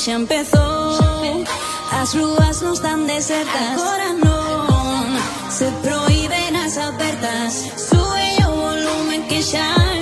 xa empezou As rúas non están desertas. Agora non Se proíben as apertas Sube o volumen que xa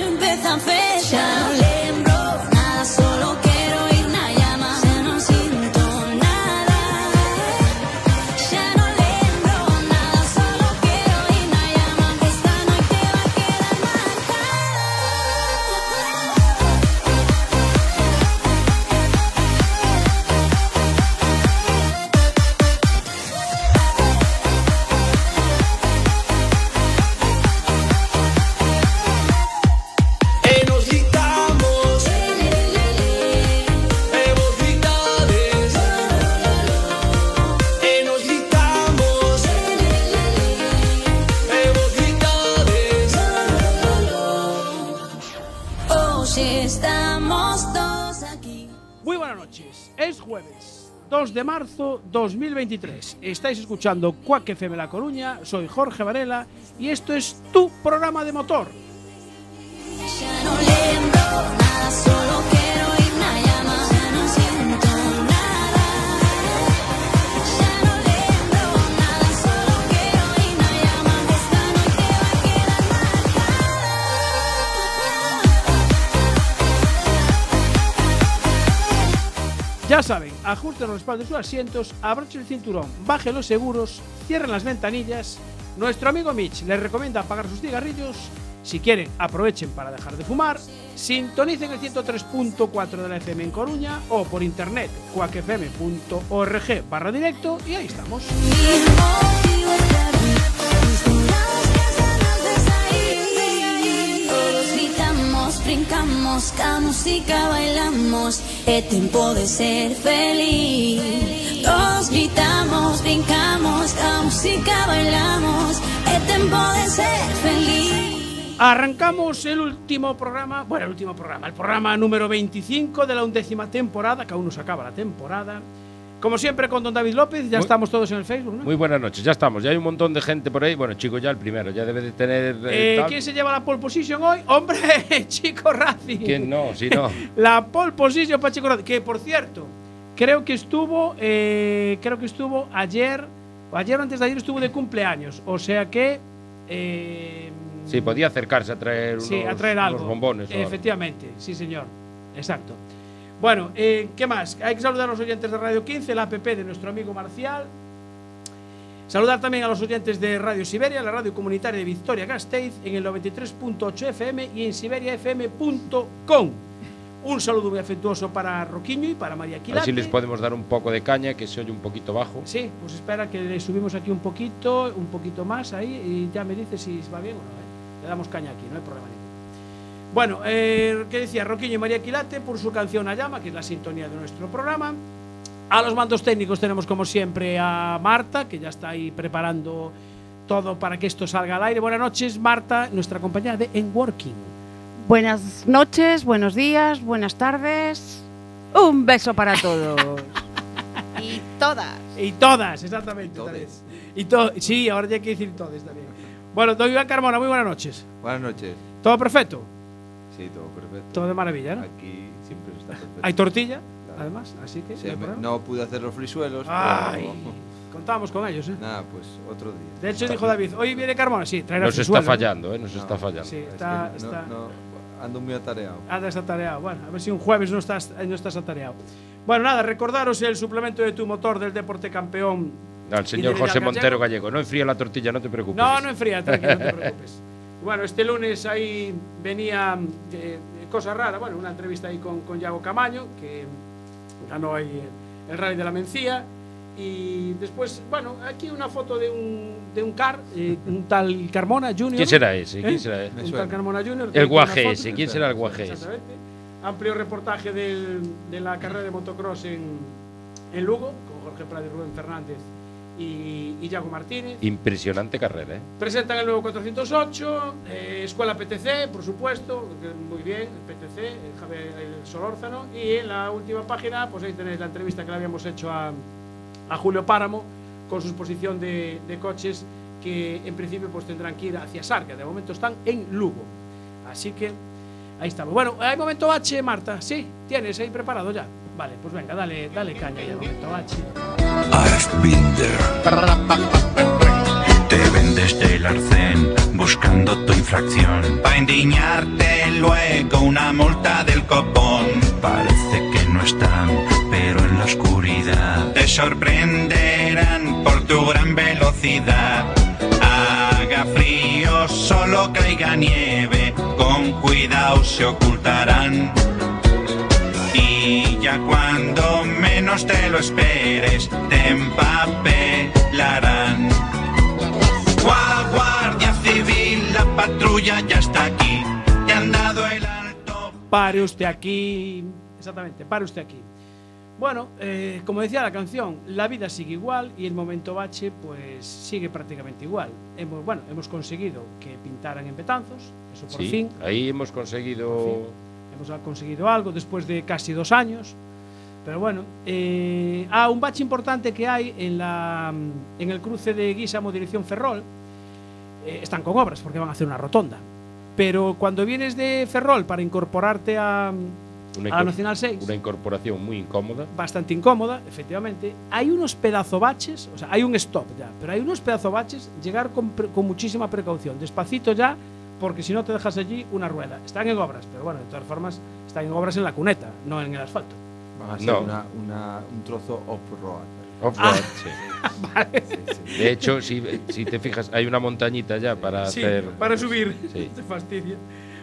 2023. Estáis escuchando Cuac FM La Coruña. Soy Jorge Varela y esto es tu programa de motor. Ya saben, ajusten los respaldos de sus asientos, abrochen el cinturón, bajen los seguros, cierren las ventanillas. Nuestro amigo Mitch les recomienda apagar sus cigarrillos. Si quieren, aprovechen para dejar de fumar. Sintonicen el 103.4 de la FM en Coruña o por internet cuacfm.org barra directo y ahí estamos. Gritamos, brincamos, ca música bailamos É tempo de ser feliz Todos gritamos, brincamos, ca música bailamos É tempo de ser feliz Arrancamos el último programa, bueno, el último programa, el programa número 25 de la undécima temporada, que aún no se acaba la temporada. Como siempre con don David López, ya Muy- estamos todos en el Facebook, ¿no? Muy buenas noches, ya estamos, ya hay un montón de gente por ahí. Bueno, chico, ya el primero, ya debe de tener. eh, Eh. ¿Quién se lleva la pole position hoy? ¡Hombre! Chico Racing. ¿Quién no? Si no. La pole position para Chico Racing. Que por cierto, creo que estuvo, eh, creo que estuvo ayer, o ayer o antes de ayer estuvo de cumpleaños. O sea que. eh, Sí, podía acercarse a traer unos, Sí, a traer algo. unos bombones. Efectivamente, sí, señor. Exacto. Bueno, eh, ¿qué más? Hay que saludar a los oyentes de Radio 15, la app de nuestro amigo Marcial. Saludar también a los oyentes de Radio Siberia, la radio comunitaria de Victoria Gasteiz, en el 93.8 FM y en siberiafm.com. Un saludo muy afectuoso para Roquiño y para María Quilate. si les podemos dar un poco de caña, que se oye un poquito bajo. Sí, pues espera que le subimos aquí un poquito, un poquito más ahí y ya me dice si va bien o no. ¿eh? Le damos caña aquí, no hay problema. Bueno, eh, ¿qué decía? Roquiño y María Quilate por su canción A Llama, que es la sintonía de nuestro programa. A los mandos técnicos tenemos como siempre a Marta, que ya está ahí preparando todo para que esto salga al aire. Buenas noches, Marta, nuestra compañera de En Working. Buenas noches, buenos días, buenas tardes. Un beso para todos. y todas. Y todas, exactamente. también. Y to sí, ahora ya hay que decir todas también. Bueno, don Iván Carmona, muy buenas noches. Buenas noches. ¿Todo perfecto? Sí, todo perfecto. Todo de maravilla, ¿no? Aquí siempre está perfecto. Hay tortilla, Claro. además, así que. Sí, no me- no pude hacer los frisuelos. Ay, pero- contamos con ellos, ¿eh? Nada, pues otro día. De hecho, dijo David, hoy viene Carmona, sí, traerá Nos su está fallando, ¿eh? Nos No, está fallando. Sí, Es está, que no- está, no, ando muy atareado. anda está tareado. Bueno, a ver si un jueves no estás, no estás atareado. Bueno, nada, recordaros el suplemento de tu motor del Deporte Campeón. Al señor José Gallego. Montero Gallego. No enfría la tortilla, no te preocupes. No, no enfría, tranquilo, no te preocupes. Bueno, este lunes ahí venía eh, cosa rara, bueno, una entrevista ahí con, con Yago Camaño, que ganó ahí el, el Rally de la Mencía. Y después, bueno, aquí una foto de un, de un car, eh, un tal Carmona Junior. ¿Quién será ese? ¿Eh? ¿Quién será ese? Un tal Carmona Junior. El guaje ese. ¿Quién será el guaje ese? Exactamente. Amplio reportaje del- de la carrera de motocross en, en Lugo, con Jorge Prado y Rubén Fernández y, y Yago Martínez. Impresionante carrera, ¿eh? Presentan el nuevo 408, eh, Escuela PTC, por supuesto, muy bien, el PTC, el, Javier, el Solórzano. Y en la última página, pues ahí tenéis la entrevista que le habíamos hecho a, a Julio Páramo con su exposición de, de coches que en principio pues tendrán que ir hacia Sarga. De momento están en Lugo. Así que, Ahí estamos. Bueno, hay momento bache, Marta. Sí, tienes ahí preparado ya. Vale, pues venga, dale, dale caña ya, momento bache. I've been there. Te vendes del arcén buscando tu infracción. Pa' indignarte luego una multa del copón. Parece que no están, pero en la oscuridad te sorprenderán por tu gran velocidad. Haga frío, solo caiga nieve, con cuidado se ocultarán. Cuando menos te lo esperes, te empapelarán. Gua- Guardia Civil, la patrulla ya está aquí. Te han dado el alto. Pare usted aquí. Exactamente, pare usted aquí. Bueno, eh, como decía la canción, la vida sigue igual y el momento bache pues sigue prácticamente igual. Hemos, bueno, hemos conseguido que pintaran en Betanzos, eso por Sí, fin. ahí hemos conseguido. Hemos conseguido algo después de casi dos años. Pero bueno, eh, ah, un bache importante que hay en, la, en el cruce de Guisamo dirección Ferrol. eh, están con obras porque van a hacer una rotonda. Pero cuando vienes de Ferrol para incorporarte a, Una, a la Nacional 6, una incorporación muy incómoda. bastante incómoda, efectivamente, hay unos pedazo baches, o sea, hay un stop ya, pero hay unos pedazo baches, llegar con, con muchísima precaución, despacito ya, porque si no te dejas allí una rueda. Están en obras, pero bueno, de todas formas, están en obras en la cuneta, no en el asfalto. Van a ser No. una, una- un trozo off-road. Off-road, Ah. sí. Sí, sí. De hecho, si, si te fijas, hay una montañita ya para Sí, hacer. para subir. Sí. Te fastidia.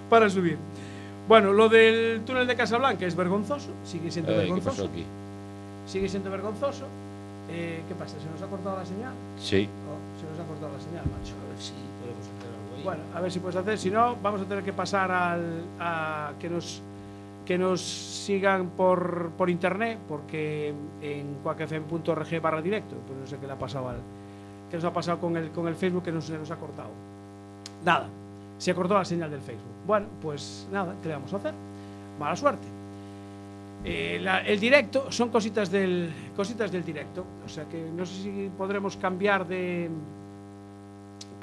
Para subir. Bueno, lo del túnel de Casablanca es vergonzoso, sigue siendo Eh, ¿Qué vergonzoso. pasó aquí? Sigue siendo vergonzoso. Eh, ¿Qué pasa? ¿Se nos ha cortado la señal? Sí. Oh, se nos ha cortado la señal, macho. A ver si Bueno, a ver si puedes hacer. Si no, vamos a tener que pasar al, a que nos que nos sigan por, por internet, porque en cuacfm.org barra directo, pues no sé qué le ha pasado al. qué nos ha pasado con el, con el Facebook que nos, nos ha cortado. Nada, se cortó la señal del Facebook. Bueno, pues nada, ¿qué le vamos a hacer? Mala suerte. Eh, el directo son cositas del, cositas del directo. O sea que no sé si podremos cambiar de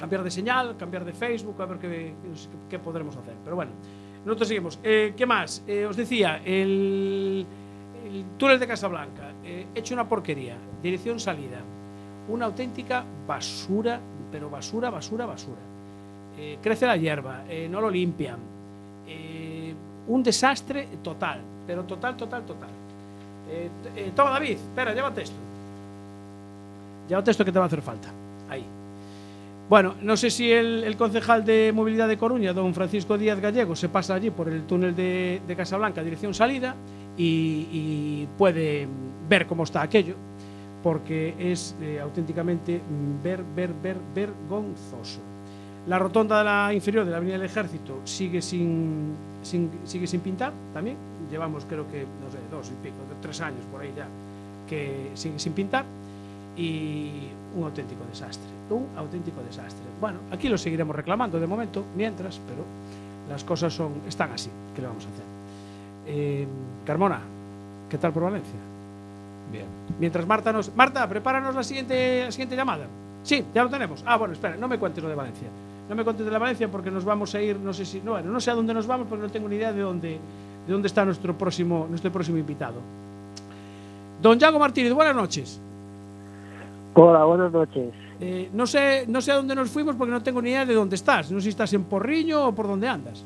cambiar de señal, cambiar de Facebook, a ver qué, podremos hacer. Pero bueno, nosotros seguimos. Eh, ¿Qué más? Eh, os decía, el, el túnel de Casablanca, eh, hecho una porquería, dirección salida, una auténtica basura, pero basura, basura, basura. Eh, crece la hierba, no lo limpian. Un desastre total, pero total, total, total. Toma, David, espera, llévate esto. Llévate esto que te va a hacer falta. Ahí. Bueno, no sé si el, concejal de movilidad de Coruña, don Francisco Díaz Gallego, se pasa allí por el túnel de, Casablanca, dirección salida, y, puede ver cómo está aquello, porque es eh, auténticamente mm, ver, ver, ver, vergonzoso. La rotonda de la inferior de la Avenida del Ejército sigue sin, sin- sigue sin pintar también. Llevamos creo que, no sé, dos y pico, tres años por ahí ya, que sigue sin pintar. Y un auténtico desastre, un auténtico desastre. Bueno, aquí lo seguiremos reclamando de momento, mientras, pero las cosas son, están así. ¿Qué le vamos a hacer? Eh, Carmona, ¿qué tal por Valencia? Bien. Mientras Marta nos... Marta, prepáranos la siguiente, la siguiente llamada. Sí, ya lo tenemos. Ah, bueno, espera, no me cuentes lo de Valencia. No me cuentes de la Valencia porque nos vamos a ir, no sé si... No, bueno, no sé a dónde nos vamos porque no tengo ni idea de dónde, de dónde está nuestro próximo, nuestro próximo invitado. Don Yago Martínez, buenas noches. Hola, buenas noches. Eh, no, sé, no sé a dónde nos fuimos porque no tengo ni idea de dónde estás. No sé si estás en Porriño o por dónde andas.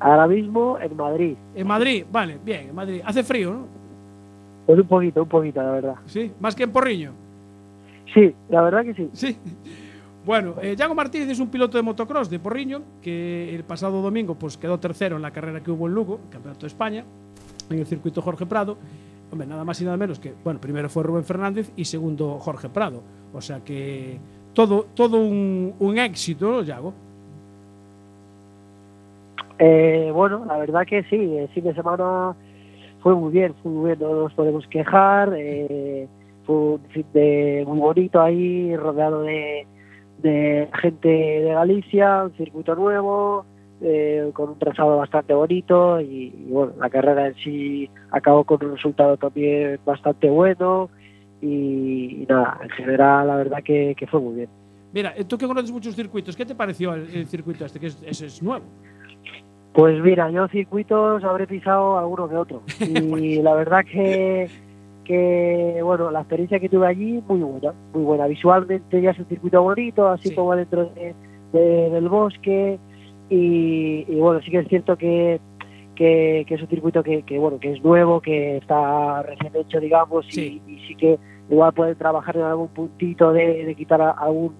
Ahora mismo en Madrid. En Madrid, vale, bien, en Madrid. Hace frío, ¿no? Pues un poquito, un poquito, la verdad. Sí, más que en Porriño. Sí, la verdad que sí. Sí. Bueno, eh, Yago Martínez es un piloto de motocross de Porriño que el pasado domingo pues, quedó tercero en la carrera que hubo en Lugo, el Campeonato de España, en el circuito Jorge Prado. Hombre, nada más y nada menos que, bueno, primero fue Rubén Fernández y segundo Jorge Prado. O sea que todo, todo un, un éxito, ¿no, Yago? Eh, bueno, la verdad que sí, el fin de semana fue muy bien, fue muy no nos podemos quejar. eh, fue un fin de muy bonito ahí, rodeado de, de gente de Galicia, un circuito nuevo, eh, con un trazado bastante bonito y, y, bueno, la carrera en sí acabó con un resultado también bastante bueno y, y nada, en general la verdad que, que fue muy bien. Mira, eh, tú que conoces muchos circuitos, ¿qué te pareció el, el circuito este? Que es, ese es nuevo. Pues mira, yo circuitos habré pisado alguno que otro. Y la verdad que, que, bueno, la experiencia que tuve allí, muy buena, muy buena. Visualmente ya es un circuito bonito, así Sí. como dentro de- de- del bosque. Y, y bueno, sí que es cierto que, que, que es un circuito que, que, bueno, que es nuevo, que está recién hecho, digamos, Sí. Y, y sí que igual pueden trabajar en algún puntito de, de quitar algún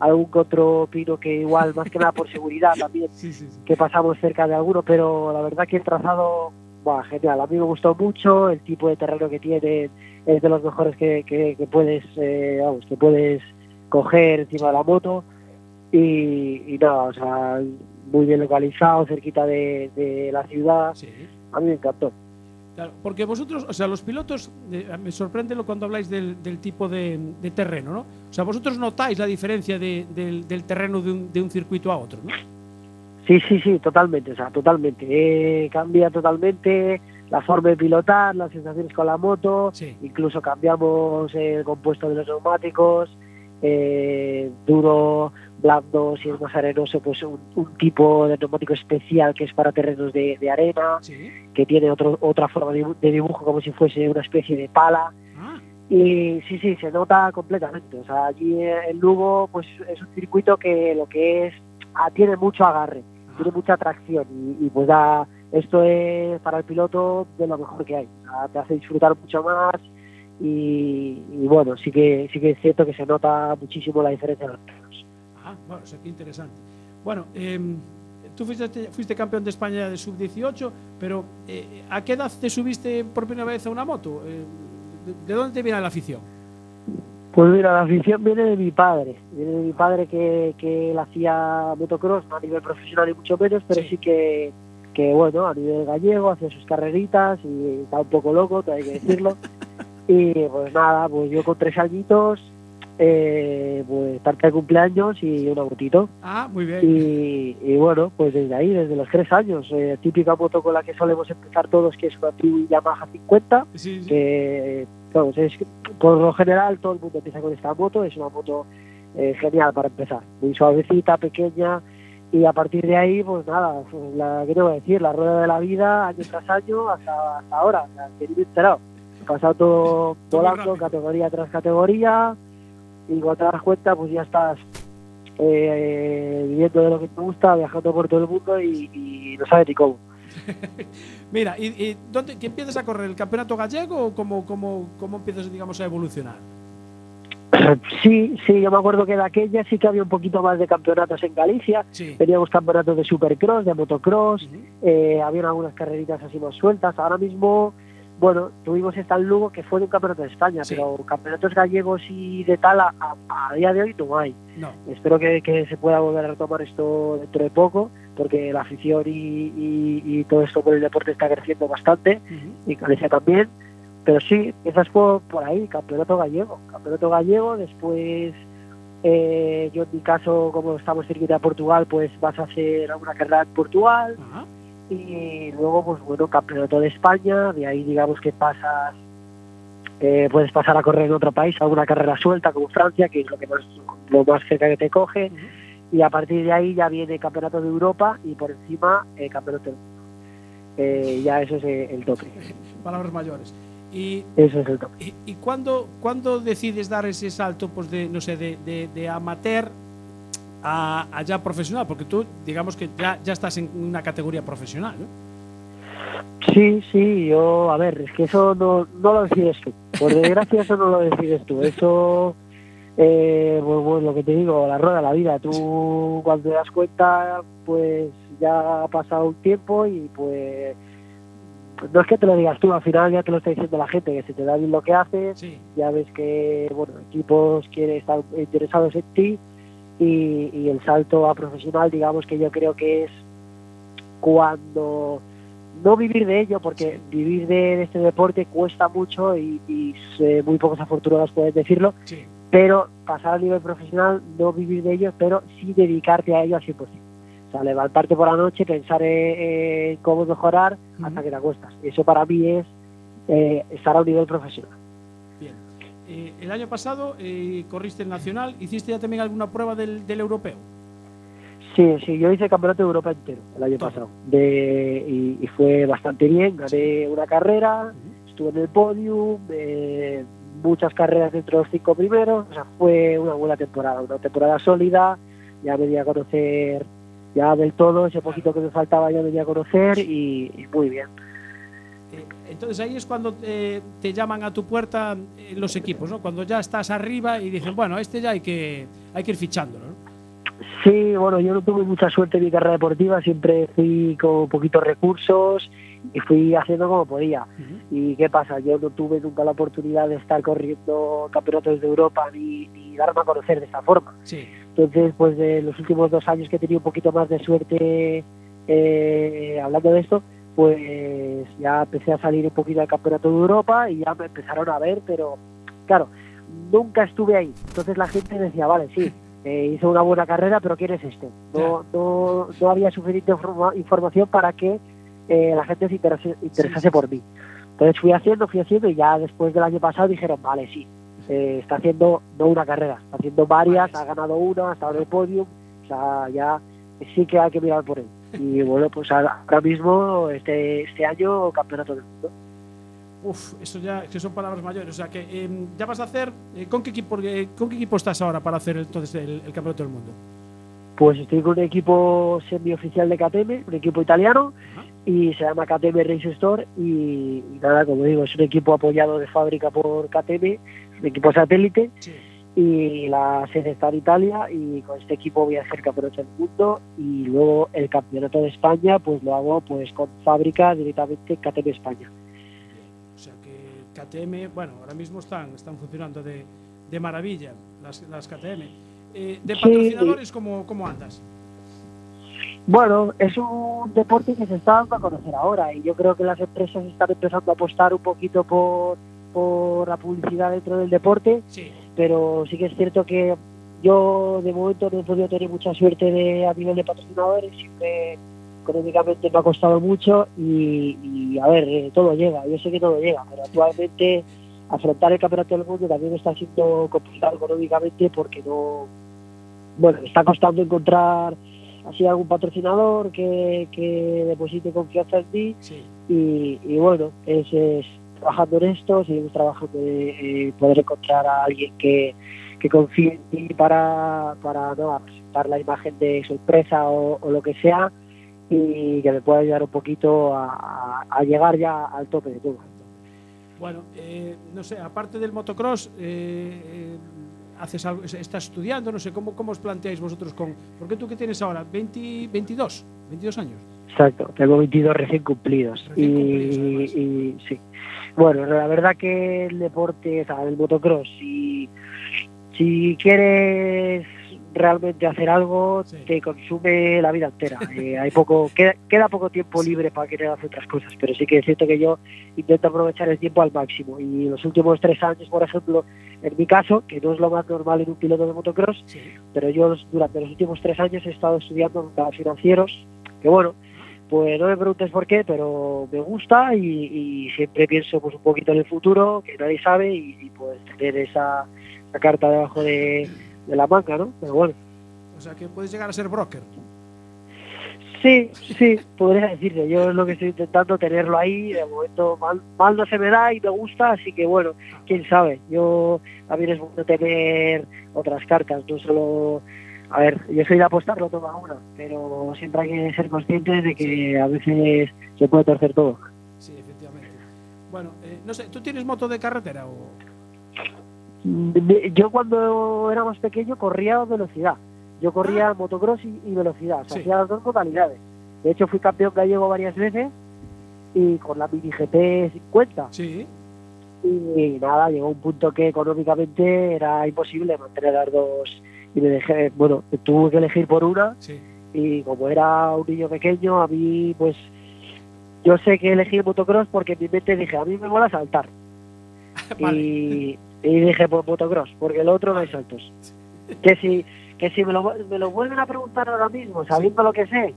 algún otro pino que igual más que nada por seguridad también Sí, sí, sí. que pasamos cerca de alguno, pero la verdad que el trazado, buah, genial. A mí me gustó mucho, el tipo de terreno que tiene es de los mejores que, que, que puedes, eh, vamos, que puedes coger encima de la moto y, y nada, o sea, muy bien localizado, cerquita de, de la ciudad. Sí. A mí me encantó. Claro, porque vosotros, o sea, los pilotos, eh, me sorprende lo cuando habláis del, del tipo de, de terreno, ¿no? O sea, vosotros notáis la diferencia de- del, del terreno de un, de un circuito a otro, ¿no? Sí, sí, sí, totalmente, o sea, totalmente. Eh, cambia totalmente la forma de pilotar, las sensaciones con la moto, Sí. incluso cambiamos el compuesto de los neumáticos, eh, duro, blando, si es más arenoso, pues un, un tipo de neumático especial que es para terrenos de, de arena, Sí. que tiene otro, otra forma de dibu- de dibujo como si fuese una especie de pala. Ah, Y sí, sí, se nota completamente. O sea, allí en Lugo pues es un circuito que lo que es, ah, tiene mucho agarre, tiene mucha tracción y, y, pues da, esto es para el piloto de lo mejor que hay. O sea, te hace disfrutar mucho más y, y bueno, sí que sí que es cierto que se nota muchísimo la diferencia de los terrenos. ah, bueno, o sea, qué interesante. Bueno, em, tú fuiste, fuiste campeón de España de sub-18, pero eh, ¿a qué edad te subiste por primera vez a una moto? Eh, ¿de, de dónde te viene la afición? Pues mira, la afición viene de mi padre. Viene de mi padre que, que él hacía motocross, no a nivel profesional ni mucho menos, pero Sí. sí, que, que, bueno, a nivel gallego, hacía sus carreritas y está un poco loco, hay que decirlo. y pues nada, pues yo con tres añitos, eh, pues tarta de cumpleaños y una motito. Ah, muy bien. Y, y bueno, pues desde ahí, desde los tres años, eh, típica moto con la que solemos empezar todos, que es una Tiwi Yamaha 50 Sí, sí. que vamos, es por lo general todo el mundo empieza con esta moto, es una moto eh, genial para empezar, muy suavecita, pequeña y a partir de ahí pues nada, pues, la que te voy a decir, la rueda de la vida año tras año hasta, hasta ahora, o sea, que ni me he enterado, pasado todo volando categoría tras categoría y cuando te das cuenta pues ya estás eh, viviendo de lo que te gusta, viajando por todo el mundo y, y no sabes ni cómo. Mira, ¿y, y dónde que empiezas a correr? ¿El campeonato gallego o cómo, cómo, cómo empiezas, digamos, a evolucionar? Sí, sí, yo me acuerdo que de aquella sí que había un poquito más de campeonatos en Galicia. Sí. Teníamos campeonatos de supercross, de motocross, Ujú. eh, habían algunas carreritas así más sueltas. Ahora mismo, bueno, tuvimos esta en Lugo que fue de un campeonato de España, Sí. pero campeonatos gallegos y de tal a, día de hoy no hay. No. Espero que, que se pueda volver a retomar esto dentro de poco, porque la afición y, y- y todo esto por el deporte está creciendo bastante Ujú. y Galicia también. Pero sí, empiezas por, por ahí, campeonato gallego. Campeonato gallego, después, eh, yo en mi caso, como estamos cerquita de Portugal, pues vas a hacer alguna carrera en Portugal. Y luego, pues bueno, campeonato de España, de ahí digamos que pasas, eh, puedes pasar a correr en otro país, alguna carrera suelta como Francia, que es lo que más, lo más cerca que te coge, y a partir de ahí ya viene campeonato de Europa y por encima eh, campeonato del mundo. Eh, ya eso es el tope, Palabras mayores. Y, eso es el tope. y, y cuándo, cuándo decides dar ese salto pues de, no sé, de, de, de amateur a, a ya profesional? Porque tú, digamos que ya, ya estás en una categoría profesional, ¿no? Sí, sí, yo, a ver, es que eso no, no lo decides tú. Por desgracia, eso no lo decides tú. Eso, eh, pues, bueno, lo que te digo, la rueda de la vida. Tú, cuando te das cuenta, pues ya ha pasado un tiempo y pues. No es que te lo digas tú, al final ya te lo está diciendo la gente, que se te da bien lo que haces, Sí. ya ves que bueno equipos quieren estar interesados en ti y, y el salto a profesional digamos que yo creo que es cuando no vivir de ello porque vivir de, de este deporte cuesta mucho y, y eh, muy pocos afortunados pueden decirlo Sí. pero pasar al nivel profesional no vivir de ello pero sí dedicarte a ello al 100% o sea levantarte por la noche pensar en, en cómo mejorar hasta que te acuestas eso para mí es eh, estar a un nivel profesional. Eh, el año pasado eh, corriste el nacional, ¿hiciste ya también alguna prueba del, del europeo? Sí, sí, yo hice el campeonato de Europa entero el año pasado. De, y, y fue bastante bien, gané una carrera, estuve en el podium, eh, muchas carreras dentro de los cinco primeros, o sea, fue una buena temporada, una temporada sólida, ya me di a conocer ya del todo, ese poquito que me faltaba ya me di a conocer y, y muy bien. Entonces ahí es cuando eh, te llaman a tu puerta eh, los equipos, ¿no? Cuando ya estás arriba y dicen, bueno, este ya hay que, hay que ir fichándolo, ¿no? Sí, bueno, yo no tuve mucha suerte en mi carrera deportiva, siempre fui con poquitos recursos y fui haciendo como podía. ¿Y qué pasa? Yo no tuve nunca la oportunidad de estar corriendo campeonatos de Europa ni, ni darme a conocer de esa forma. Sí. Entonces, pues de los últimos dos años que he tenido un poquito más de suerte eh, hablando de esto, pues ya empecé a salir un poquito al campeonato de Europa y ya me empezaron a ver, pero claro, nunca estuve ahí. Entonces la gente decía, vale, sí, eh, hizo una buena carrera, pero ¿quién es este? No, no, no había suficiente informa- información para que eh, la gente se interese- interesase por mí. Entonces fui haciendo, fui haciendo y ya después del año pasado dijeron, vale, sí, eh, está haciendo no una carrera, está haciendo varias, ha ganado una, ha estado en el podium, o sea, ya sí que hay que mirar por él. Y bueno, pues ahora mismo, este, este año, campeonato del mundo. Uf, eso ya que son palabras mayores. O sea que eh, ya vas a hacer. eh, ¿con, qué equipo, eh, ¿Con qué equipo estás ahora para hacer entonces el, el campeonato del mundo? Pues estoy con un equipo semioficial de KTM, un equipo italiano, y se llama KTM Race Store. Y, y nada, como digo, es un equipo apoyado de fábrica por KTM, es un equipo satélite, y la sede está en Italia. Y con este equipo voy a hacer campeonato del mundo, y luego el campeonato de España, pues lo hago pues con fábrica directamente KTM España. O sea que KTM, bueno, ahora mismo están, están funcionando de, de maravilla las, las KTM. Eh, ¿De Sí. patrocinadores cómo, cómo andas? Bueno, es un deporte que se está dando a conocer ahora y yo creo que las empresas están empezando a apostar un poquito por, por la publicidad dentro del deporte, Sí. Pero sí que es cierto que yo de momento no he podido tener mucha suerte de, a nivel de patrocinadores, siempre económicamente me ha costado mucho y, y, a ver, eh, todo llega, yo sé que todo llega, pero actualmente afrontar el campeonato del mundo también está siendo complicado económicamente porque no, bueno, me está costando encontrar así algún patrocinador que, que deposite confianza en ti Sí. y, y bueno, es, es trabajando en esto, seguimos trabajando en poder encontrar a alguien que, que confíe en ti para, para no, presentar la imagen de su empresa o, lo que sea y que me pueda ayudar un poquito a, a- a llegar ya al tope de todo. Bueno, eh, no sé, aparte del motocross, eh, eh, haces algo, estás estudiando, no sé, ¿cómo, ¿cómo os planteáis vosotros con...? Porque tú que tienes ahora, 20, 22, 22 años. Exacto, tengo 22 recién cumplidos. Y, y sí. Bueno, la verdad que el deporte, o sea, el motocross, si, si quieres realmente hacer algo, Sí. te consume la vida entera. Eh, hay poco, queda, queda poco tiempo libre para querer hacer otras cosas, pero sí que es cierto que yo intento aprovechar el tiempo al máximo. Y los últimos tres años, por ejemplo, en mi caso, que no es lo más normal en un piloto de motocross, Sí. pero yo durante los últimos tres años he estado estudiando mercados financieros, que bueno, pues no me preguntes por qué, pero me gusta y, y siempre pienso pues un poquito en el futuro, que nadie sabe, y, y, pues tener esa, esa carta debajo de, de la manga, ¿no? Pero bueno, O sea que puedes llegar a ser broker. sí, sí, podría decirse, yo es lo que estoy intentando tenerlo ahí, de momento mal, mal no se me da y me gusta, así que bueno, quién sabe, yo también es bueno tener otras cartas, no solo... A ver, yo soy de apostarlo todo a una, pero siempre hay que ser conscientes de que a veces se puede torcer todo. Sí, efectivamente. Bueno, eh, no sé, ¿tú tienes moto de carretera o...? De- Yo cuando era más pequeño corría a velocidad. Yo corría motocross y, y velocidad. O sea, Sí. hacía las dos modalidades. De hecho, fui campeón gallego varias veces y con la mini GP 50. Sí. Y nada, llegó un punto que económicamente era imposible mantener las dos. Y me dejé, bueno, tuve que elegir por una Sí. y como era un niño pequeño, a mí pues yo sé que elegí el motocross porque en mi mente dije, a mí me mola saltar. Vale. y, y dije, pues motocross, porque el otro no hay saltos. Que si, que si me, lo, me lo vuelven a preguntar ahora mismo, sabiendo lo que sé,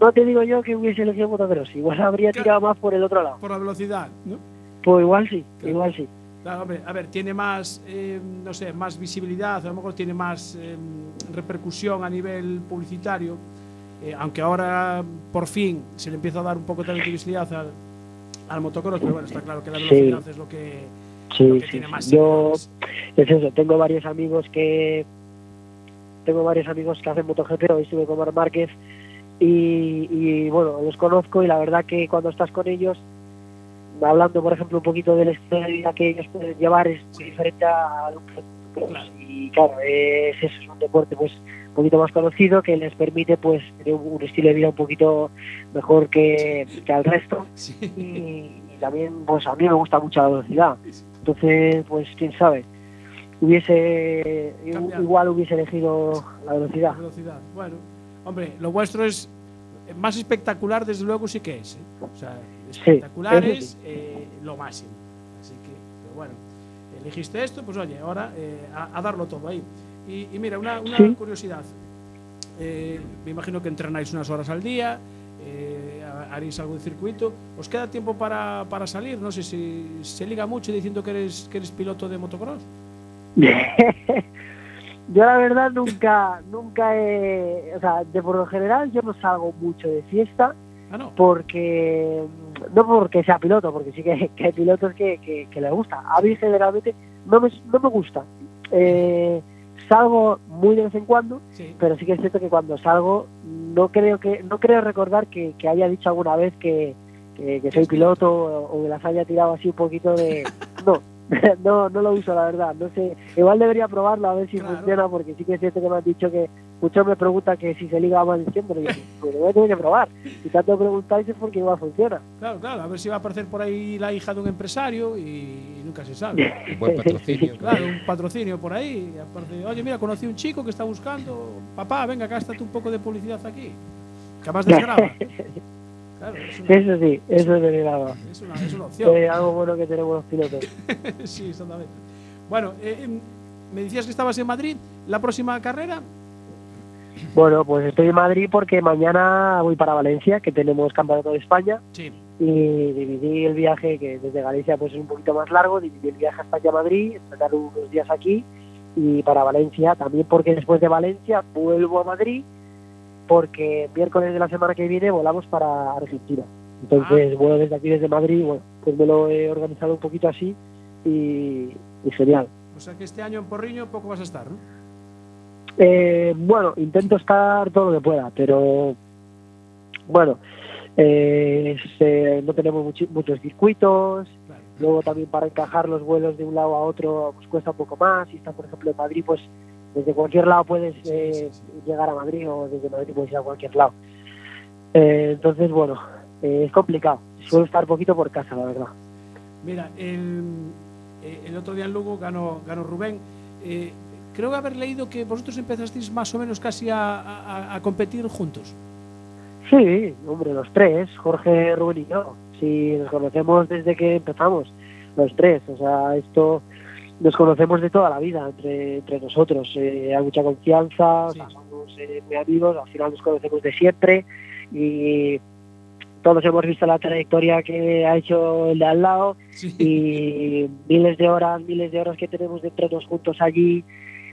no te digo yo que hubiese elegido motocross, igual habría tirado más por el otro lado. Por la velocidad, ¿no? Pues igual sí, Claro. igual sí. Hombre, a ver, tiene más, eh, no sé, más visibilidad, a lo mejor tiene más eh, repercusión a nivel publicitario, eh, aunque ahora por fin se le empieza a dar un poco también de visibilidad al, al motocross, pero bueno, está claro que la Sí. velocidad es lo que, lo Sí, que sí, tiene sí. más Yo, es eso, tengo varios amigos que tengo varios amigos que hacen MotoGP, hoy estuve con Mar Márquez y, y, bueno, los conozco y la verdad que cuando estás con ellos, hablando por ejemplo un poquito del estilo de vida que ellos pueden llevar es muy diferente a un y claro, es es un deporte pues un poquito más conocido que les permite pues tener un, estilo de vida un poquito mejor que, que al resto Sí. y, y también pues a mí me gusta mucho la velocidad entonces pues quién sabe hubiese igual hubiese elegido la velocidad La velocidad. Bueno, hombre, lo vuestro es más espectacular, desde luego sí que es. ¿eh? O sea, espectacular eso es sí. eh, lo máximo. Así que, pero bueno, elegiste esto, pues oye, ahora eh, a, a darlo todo ahí. Y, y mira, una, una Sí. curiosidad. Eh, me imagino que entrenáis unas horas al día, ha- haréis algo de circuito. ¿Os queda tiempo para, para salir? No sé si se liga mucho diciendo que eres, que eres piloto de motocross. yo la verdad nunca nunca he o sea de por lo general yo no salgo mucho de fiesta Ah, no. porque no porque sea piloto porque sí que, que hay pilotos que, que, que les gusta. A mí generalmente no me, no me gusta. Eh, salgo muy de vez en cuando Sí. pero sí que es cierto que cuando salgo no creo que no creo recordar que, que haya dicho alguna vez que, que, que soy piloto o, o que las haya tirado así un poquito de no no no lo uso la verdad no sé igual debería probarlo a ver si Claro. funciona porque sí que es cierto que me han dicho que muchos me preguntan que si se liga más diciendo y yo, pues lo voy a tener que probar si tanto preguntáis es porque igual funciona Claro, claro, a ver si va a aparecer por ahí la hija de un empresario y nunca se sabe. Un buen patrocinio. Claro, un patrocinio por ahí. y aparte, oye, mira, conocí un chico que está buscando, papá, venga, gástate un poco de publicidad aquí. Que además desgraba. Claro, es una, eso sí eso es de verdad es una, es una opción. Eh, algo bueno que tenemos los pilotos sí, exactamente. Bueno, eh, em, me decías que estabas en Madrid. ¿La próxima carrera? Bueno, pues estoy en Madrid porque mañana voy para Valencia, que tenemos Campeonato de España, Sí. y dividí el viaje, que desde Galicia pues es un poquito más largo, dividí el viaje hasta allá a Madrid, estar unos días aquí, y para Valencia también porque después de Valencia vuelvo a Madrid, porque miércoles de la semana que viene volamos para Argentina. Entonces, bueno, desde aquí, desde Madrid, bueno, pues me lo he organizado un poquito así, y, y genial. O sea que este año en Porriño poco vas a estar, ¿no? Eh, bueno, intento estar todo lo que pueda, pero bueno, eh, no tenemos muchos circuitos, Claro. luego también para encajar los vuelos de un lado a otro pues cuesta un poco más, si estás por ejemplo en Madrid, pues desde cualquier lado puedes eh, llegar a Madrid o desde Madrid puedes ir a cualquier lado. Eh, entonces, bueno, eh, es complicado, suelo estar poquito por casa, la verdad. Mira, el, el otro día en Lugo ganó, ganó Rubén. Creo haber leído que vosotros empezasteis más o menos casi a, a- a competir juntos. Sí, hombre, los tres, Jorge, Rubén y yo. Sí, nos conocemos desde que empezamos, los tres. O sea, esto nos conocemos de toda la vida entre, entre nosotros. Eh, hay mucha confianza, Sí. somos eh, muy amigos, al final nos conocemos de siempre y todos hemos visto la trayectoria que ha hecho el de al lado Sí. y miles de horas, miles de horas que tenemos de entrenos juntos allí,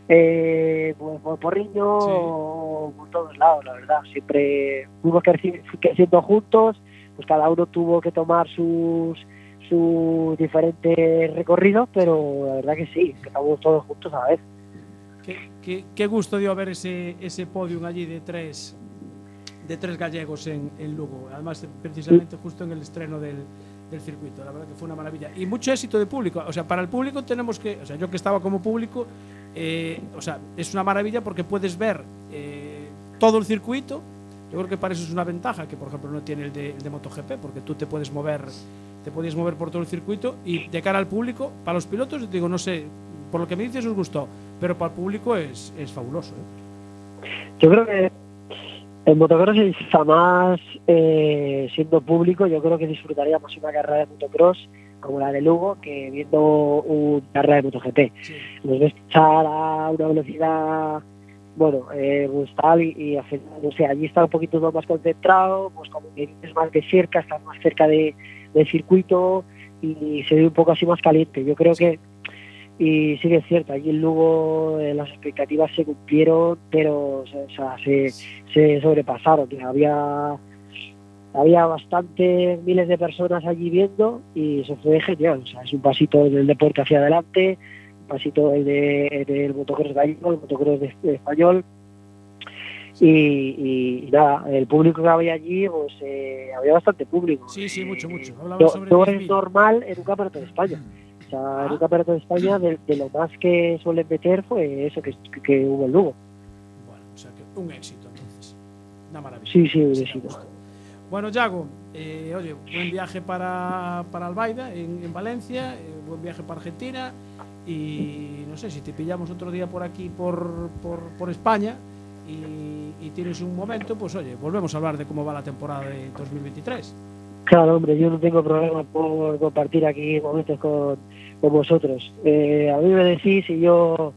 eh, pues por Porriño Sí. o por todos lados, la verdad. Siempre fuimos creci- creciendo juntos, pues cada uno tuvo que tomar sus sus diferentes recorridos, pero la verdad que sí, que estamos todos juntos a la vez. Qué, qué- qué gusto dio ver ese, ese podium allí de tres, de tres gallegos en, en Lugo. Además, precisamente justo en el estreno del, del circuito. La verdad que fue una maravilla. Y mucho éxito de público. O sea, para el público tenemos que. O sea, yo que estaba como público, eh, o sea, es una maravilla porque puedes ver eh, todo el circuito. Yo creo que para eso es una ventaja que, por ejemplo, no tiene el de, el de MotoGP, porque tú te puedes mover, te podías mover por todo el circuito y de cara al público, para los pilotos, digo, no sé, por lo que me dices os gustó, pero para el público es, es fabuloso. ¿eh? Yo creo que el motocross jamás eh, siendo público, yo creo que disfrutaría más una carrera de motocross como la de Lugo que viendo una carrera de MotoGP. Sí. Nos ves echar a una velocidad, bueno, eh, pues tal, y, y al final, no sé, allí está un poquito más concentrado, pues como que es más de cerca, estás más cerca de, del circuito, y se ve un poco así más caliente. Yo creo que, y sí que es cierto, allí en Lugo eh, las expectativas se cumplieron, pero o sea, se, se sobrepasaron. Había, había bastantes miles de personas allí viendo y eso fue genial. O sea, es un pasito del deporte hacia adelante, un pasito el de- del motocross gallego, el motocross de español. Y, y- nada, el público que había allí, pues eh, había bastante público. Sí, sí, mucho, mucho. Hablaba No, sobre no es 10.000. normal en un campeonato de España. O sea, en un campeonato de España, de, de lo más que suelen meter fue eso que, que, que hubo en Lugo. Bueno, o sea que un éxito entonces. Una maravilla. Sí, sí, un éxito. Bueno, Yago, eh, oye, buen viaje para, para Albaida, en, en Valencia, eh, buen viaje para Argentina y no sé si te pillamos otro día por aquí, por, por, por España y, y tienes un momento, pues oye, volvemos a hablar de cómo va la temporada de 2023. Claro, hombre, yo no tengo problema por compartir aquí momentos con, con vosotros. Eh, a mí me decís y yo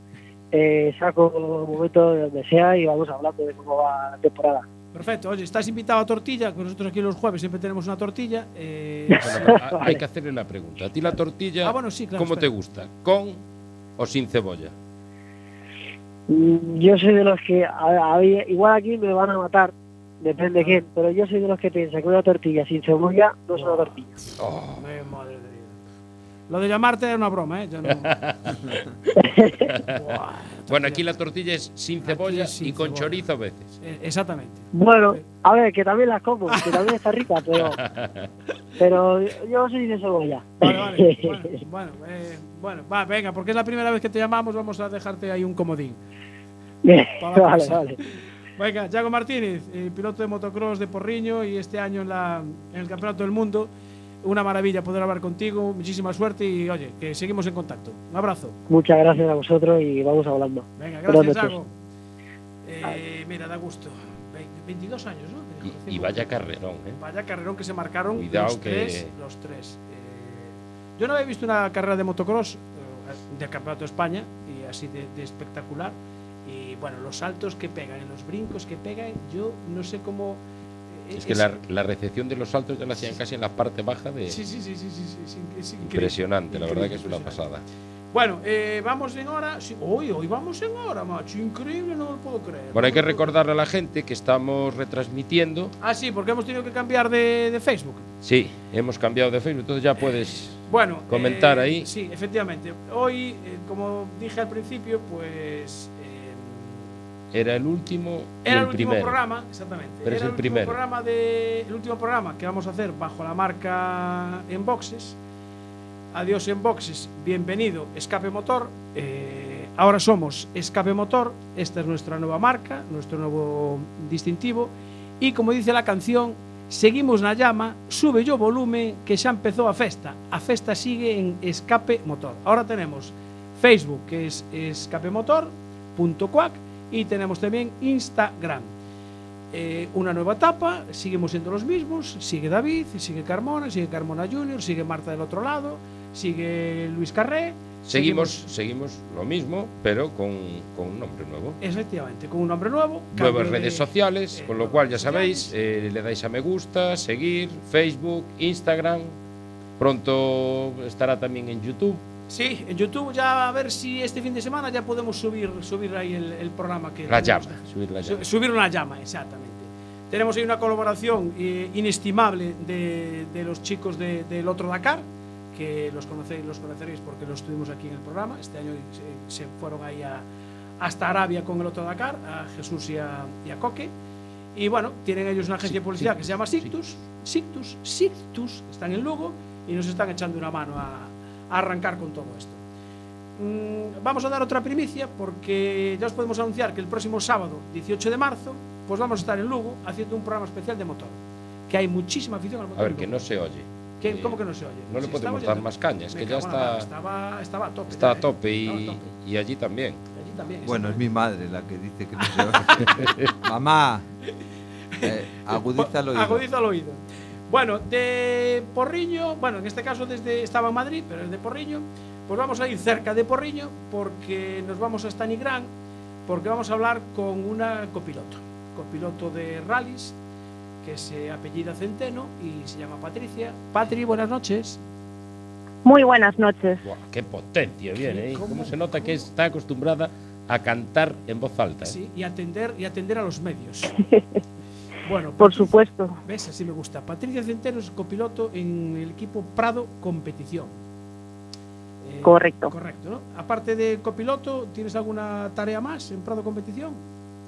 eh, saco momentos de donde sea y vamos hablando de cómo va la temporada. Perfecto, oye, estás invitado a tortilla, que nosotros aquí los jueves siempre tenemos una tortilla. eh, Bueno, hay que hacerle una pregunta. ¿A ti la tortilla Ah, bueno, sí, claro, cómo espera. te gusta? ¿Con o sin cebolla? Mm, Yo soy de los que, a- a- igual aquí me van a matar, depende quién, pero yo soy de los que piensa que una tortilla sin cebolla no es una tortilla. Oh, madre de Dios. Lo de llamarte era una broma, ¿eh? Yo no- Bueno, aquí la tortilla es sin cebolla es sin y con cebolla. chorizo a veces. Eh, Exactamente. Bueno, a ver, que también las como, que también está rica, pero, pero yo soy de cebolla. Vale, vale. Bueno, bueno, eh, bueno, va, venga, porque es la primera vez que te llamamos, vamos a dejarte ahí un comodín. Vale, vale. Venga, Yago Martínez, eh, piloto de motocross de Porriño y este año en, la, en el Campeonato del Mundo. Una maravilla poder hablar contigo, muchísima suerte y oye, que seguimos en contacto. Un abrazo. Muchas gracias a vosotros y vamos hablando. Venga, gracias. Yago. Eh, mira, da gusto. Ve- 22 años, ¿no? Y, vaya carrerón, ¿eh? Vaya carrerón que se marcaron Cuidado los que- tres. Los tres. Eh, yo no había visto una carrera de motocross eh, del Campeonato de España y así de, de espectacular. Y bueno, los saltos que pegan, y los brincos que pegan, yo no sé cómo. Eh, Es que la, la recepción de los saltos ya la hacían casi en la parte baja de... Sí, sí, sí, sí, sí, es. Impresionante, la verdad que es una pasada. Bueno, eh, vamos en hora. Sí, hoy, hoy vamos en hora, macho. Increíble, no lo puedo creer. Bueno, hay que recordarle a la gente que estamos retransmitiendo. Ah, sí, porque hemos tenido que cambiar de, de Facebook. Sí, hemos cambiado de Facebook, entonces ya puedes... Bueno, Comentar eh, ahí. Sí, efectivamente. Hoy, eh, como dije al principio, pues. Era el último y era el el último primero. programa, exactamente. Pero es era el último primero. programa de, el último programa que vamos a hacer bajo la marca en boxes. Adiós en boxes, bienvenido Escape Motor. Eh, ahora somos Escape Motor, esta es nuestra nueva marca, nuestro nuevo distintivo. Y como dice la canción, seguimos na llama, sube yo volumen, que xa empezou a festa. A festa sigue en Escape Motor. Ahora tenemos Facebook, que es escapemotor.cuac, y tenemos también Instagram. Eh, una nueva etapa, seguimos siendo los mismos, sigue David, sigue Carmona, sigue Carmona Junior, sigue Marta del otro lado, sigue Luis Carré. Seguimos, seguimos lo mismo, pero con, con un nombre nuevo. Efectivamente, con un nombre nuevo. Nuevas redes sociales, eh, con lo cual ya sabéis, eh, le dais a me gusta, seguir, Facebook, Instagram. Pronto estará también en YouTube. Sí, en YouTube ya a ver si este fin de semana ya podemos subir, subir ahí el, el programa que La llama, subir la llama. Subir una llama, exactamente. Tenemos ahí una colaboración eh, inestimable de, de los chicos de- del otro Dakar, que los conocéis, los conoceréis porque los tuvimos aquí en el programa. Este año se, se fueron ahí a- hasta Arabia con el otro Dakar, a Jesús y a, y a Coque. Y bueno, tienen ellos una agencia de publicidad que se llama Sictus, Sictus, Sictus, están en Lugo y nos están echando una mano a, a arrancar con todo esto. Mm, vamos a dar otra primicia porque ya os podemos anunciar que el próximo sábado, 18 de marzo, pues vamos a estar en Lugo haciendo un programa especial de motor. Que hay muchísima afición al motor. A ver, que no se oye. ¿Qué? Eh, ¿Cómo que no se oye? No le Si podemos estaba dar más caña, es que ya está, Estaba, estaba a tope. está ya, a ¿eh? tope a y, tope. y allí también. Allí también. Bueno, es mi madre la que dice que no se oye. Mamá, eh, agudiza el oído. Agudiza el oído. Bueno, de Porriño, bueno, en este caso desde estaba en Madrid, pero es de Porriño, pues vamos a ir cerca de Porriño porque nos vamos a Stanigrán, porque vamos a hablar con una copiloto, copiloto de rallies que se apellida Centeno y se llama Patricia. Patri, buenas noches. Muy buenas noches. Buah, qué potencia viene, ¿eh? ¿cómo? ¿Cómo se nota que está acostumbrada a cantar en voz alta? ¿eh? Sí, y atender, y atender a los medios. bueno, Por Patricia- supuesto. ¿Ves? Así me gusta. Patricia Centeno es copiloto en el equipo Prado Competición. Eh, Correcto. Correcto, ¿no? Aparte de copiloto, ¿tienes alguna tarea más en Prado Competición?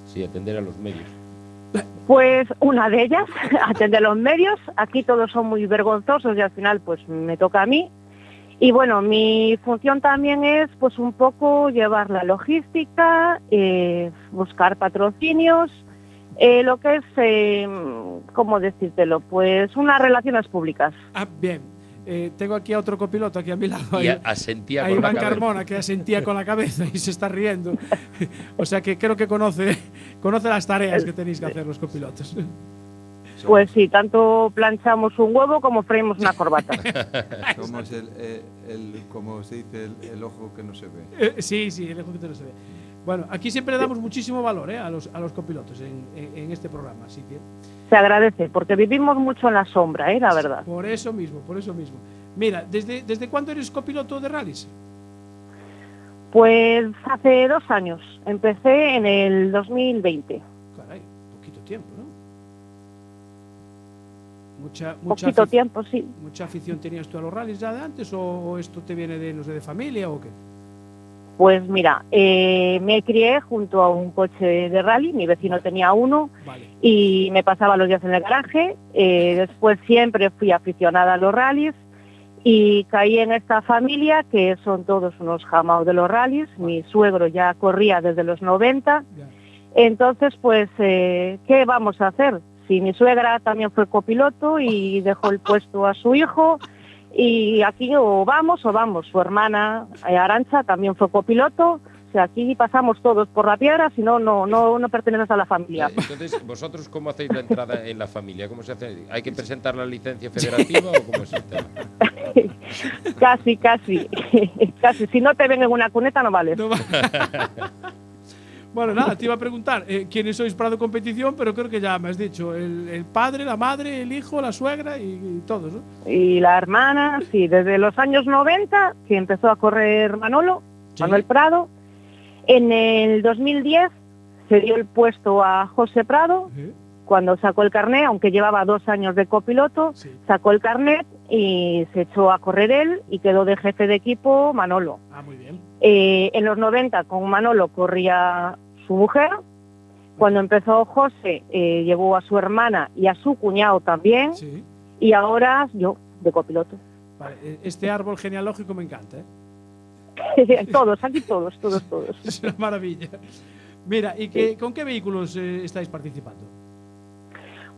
Sí, atender a los medios. Pues una de ellas, atender los medios. Aquí todos son muy vergonzosos y al final pues me toca a mí. Y bueno, mi función también es pues un poco llevar la logística, eh, buscar patrocinios, eh, lo que es, eh, ¿cómo decírtelo? Pues unas relaciones públicas. Ah, bien. Eh, tengo aquí a otro copiloto aquí a mi lado. Y ahí- asentía a con la Iván cabeza. Carmona, que asentía con la cabeza y se está riendo. o sea que creo que conoce, conoce las tareas que tenéis que hacer los copilotos. Pues sí, tanto planchamos un huevo como freímos una corbata. Somos el, eh, el- como se dice, el, el ojo que no se ve. Eh, sí, sí, el ejército no se ve. Bueno, aquí siempre le damos muchísimo valor eh, a, los, a los copilotos en, en- en este programa, así que Se agradece, porque vivimos mucho en la sombra, ¿eh? la verdad. por eso mismo, por eso mismo. Mira, ¿desde, desde cuándo eres copiloto de rallies? Pues hace dos años, empecé en el 2020. Caray, poquito tiempo, ¿no? Mucha, mucha, Poquito tiempo, sí. ¿Mucha afición tenías tú a los rallies ya de antes o, o esto te viene de, no sé, de familia o qué? Pues mira, eh, me crié junto a un coche de rally, mi vecino tenía uno Vale. y me pasaba los días en el garaje. Eh, después siempre fui aficionada a los rallies y caí en esta familia que son todos unos jamaos de los rallies. Mi suegro ya corría desde los 90. Ya. Entonces, pues, eh, ¿qué vamos a hacer? Si mi suegra también fue copiloto y dejó el puesto a su hijo, y aquí o vamos o vamos. Su hermana eh, Arancha también fue copiloto. O sea, aquí pasamos todos por la piedra, si no, no, no, no perteneces a la familia. Eh, Entonces, ¿vosotros cómo hacéis la entrada en la familia? ¿Cómo se hace? ¿Hay que presentar la licencia federativa o cómo es el tema? casi, casi, casi. Si no te ven en una cuneta, no vales. No va- bueno, nada, te iba a preguntar eh, quiénes sois Prado Competición, pero creo que ya me has dicho. El, el padre, la madre, el hijo, la suegra y, y todos, ¿no? Y la hermana, sí, desde los años 90, que empezó a correr Manolo, Sí. Manuel Prado. En el 2010 se dio el puesto a José Prado, Sí. cuando sacó el carnet, aunque llevaba dos años de copiloto, Sí. sacó el carnet y se echó a correr él y quedó de jefe de equipo Manolo. Ah, muy bien. Eh, en los 90 con Manolo corría su mujer. Cuando empezó José eh, llevó a su hermana y a su cuñado también Sí. y ahora yo de copiloto. Vale, eh, este árbol genealógico me encanta, ¿eh? todos, aquí todos, todos, todos. Es una maravilla. Mira, ¿y qué, con qué vehículos eh, estáis participando?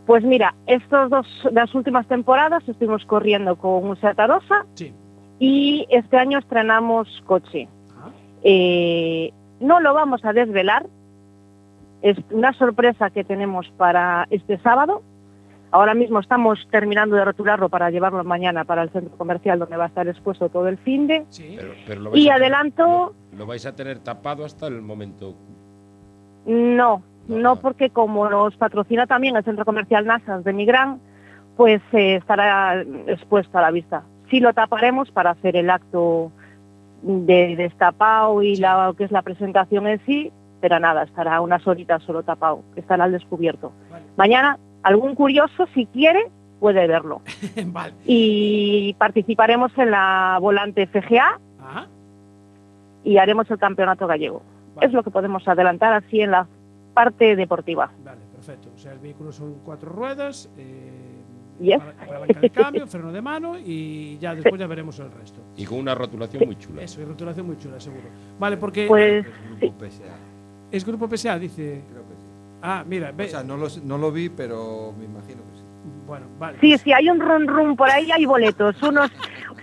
Pues mira, estos dos, las últimas temporadas estuvimos corriendo con un Seat Arosa Sí. y este año estrenamos coche. Ah, Eh, no lo vamos a desvelar, es una sorpresa que tenemos para este sábado. Ahora mismo estamos terminando de rotularlo para llevarlo mañana para el centro comercial donde va a estar expuesto todo el fin de. sí. Pero, pero lo vais Y a tener- adelanto, lo, lo vais a tener tapado hasta el momento. no, No, porque como nos patrocina también el centro comercial Nasas de Migrán, pues eh, estará expuesto a la vista. Sí lo taparemos para hacer el acto de destapado y la, que es la presentación en sí, pero nada, estará unas horitas solo tapado, que estará al descubierto. Vale. Mañana, algún curioso, si quiere, puede verlo. vale. Y participaremos en la volante FGA Ah, y haremos el campeonato gallego. vale. Es lo que podemos adelantar así en la parte deportiva. Vale, perfecto. O sea, el vehículo son cuatro ruedas, eh, Yes. para- palanca de cambio, freno de mano y ya después ya veremos el resto. Y con una rotulación muy chula. Eso, y rotulación muy chula, seguro. Vale, porque Pues PSA, es Grupo PSA, dice. creo que sí. Ah, mira, ve. O sea, no lo, no lo vi, pero me imagino que sí. bueno, vale. Sí, pues- sí, hay un run run por ahí, hay boletos. Unos,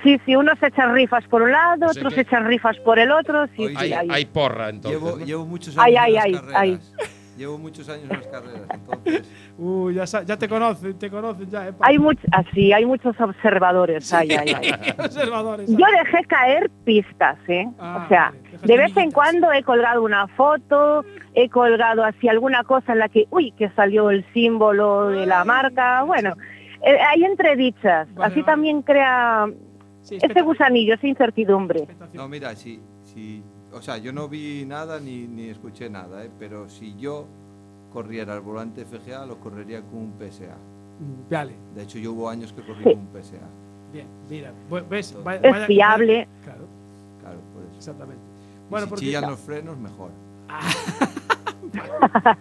sí, sí, unos echan rifas por un lado, O sea otros que- echan rifas por el otro. Sí, Oye, sí, Hay, hay. hay porra, entonces. Llevo, ¿no? llevo muchos Ay, años ay, ay, carreras. Llevo muchos años en las carreras, entonces. Uy, ya, sa- ya te conocen, te conocen ya, ¿eh? Hay much, así, hay muchos observadores. Ay, ay, ay. Observadores. Yo dejé caer pistas, ¿eh? Ah, o sea, vale, dejaste de vez en cuando he colgado una foto, he colgado así alguna cosa en la que, uy, que salió el símbolo de la marca. Bueno, eh, hay entredichas. Vale, así vale. también crea Sí, ese gusanillo, esa incertidumbre. No, mira, si, si, o sea, yo no vi nada ni, ni escuché nada, ¿eh? pero si yo corriera al volante FGA, lo correría con un PSA. Mm, Vale, De hecho, yo hubo años que corrí Sí. con un PSA. bien, mira, ves, Es vaya- fiable. Claro, Claro, por eso. exactamente. Y Bueno, si porque chillan los frenos, mejor.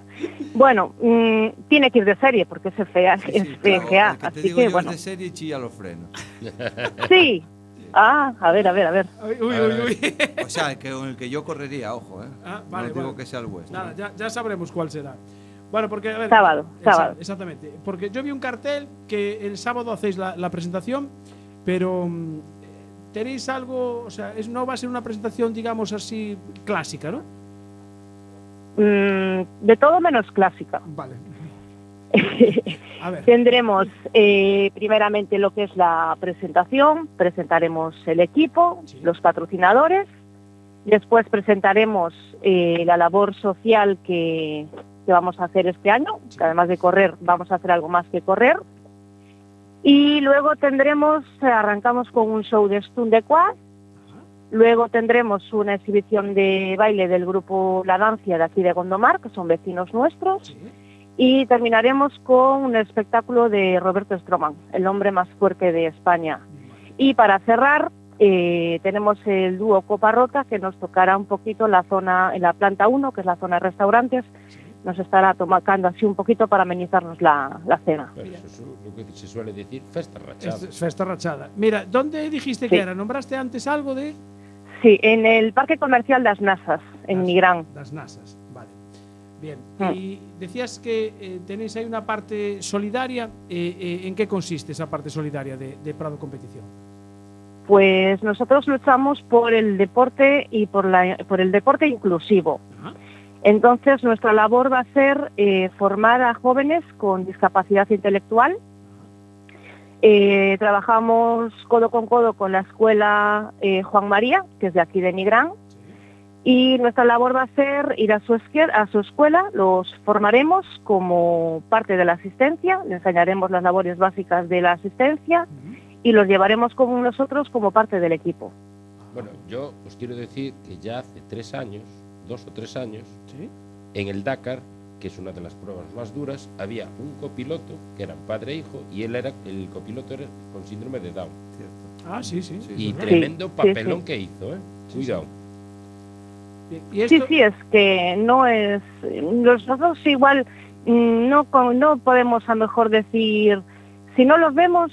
Bueno, mm, tiene que ir de serie porque es FGA, Sí, sí, pero FGA, el que te así digo que yo bueno. es de serie y chilla los frenos. Sí. Ah, a ver, a ver, a ver. Uy, uy, uy. O sea, el que, con el que yo correría, ojo, ¿eh? Ah, no vale, os digo vale. que sea el vuestro. Nada, ya, ya sabremos cuál será. Bueno, porque a ver, Sábado, sábado. Exactamente. Porque yo vi un cartel que el sábado hacéis la, la presentación, pero mm, tenéis algo, o sea, es, no va a ser una presentación, digamos así, clásica, ¿no? Mm, de todo menos clásica. Vale. Tendremos eh, primeramente lo que es la presentación, presentaremos el equipo, Sí. los patrocinadores, después presentaremos eh, la labor social que, que vamos a hacer este año, Sí. que además de correr vamos a hacer algo más que correr. Y luego tendremos, eh, arrancamos con un show de Stun de Quad, luego tendremos una exhibición de baile del grupo La Dancia de aquí de Gondomar, que son vecinos nuestros, Sí. Y terminaremos con un espectáculo de Roberto Stroman, el hombre más fuerte de España. Y para cerrar, eh, tenemos el dúo Copa Rota, que nos tocará un poquito en la zona, en la planta 1, que es la zona de restaurantes. Nos estará tomando así un poquito para amenizarnos la, la cena. Pero eso es lo que se suele decir, festa rachada. Es, es festa rachada. Mira, ¿dónde dijiste Sí. que era? ¿Nombraste antes algo de Sí, en el Parque Comercial Das Nasas, en Las- Nigrán. las NASAs? Bien. Mm. Y decías que eh, tenéis ahí una parte solidaria. eh, eh, ¿En qué consiste esa parte solidaria de, de Prado Competición? Pues nosotros luchamos por el deporte y por, la, por el deporte inclusivo. Ajá. Entonces, nuestra labor va a ser formar a jóvenes con discapacidad intelectual. Trabajamos codo con codo con la escuela Juan María, que es de aquí de Nigrán, y nuestra labor va a ser ir a su, a su escuela, los formaremos como parte de la asistencia, les enseñaremos las labores básicas de la asistencia y los llevaremos con nosotros como parte del equipo. Bueno, yo os quiero decir que ya hace tres años, dos o tres años, Sí. en el Dakar, que es una de las pruebas más duras, había un copiloto que era padre e hijo y él era el copiloto era con síndrome de Down. Cierto. Ah, sí, sí. Sí. Y tremendo sí, papelón sí. que hizo, ¿eh? Cuidado. Y Sí, esto, sí, es que no es. Nosotros igual mm, no, con- no podemos a lo mejor decir. Si no los vemos,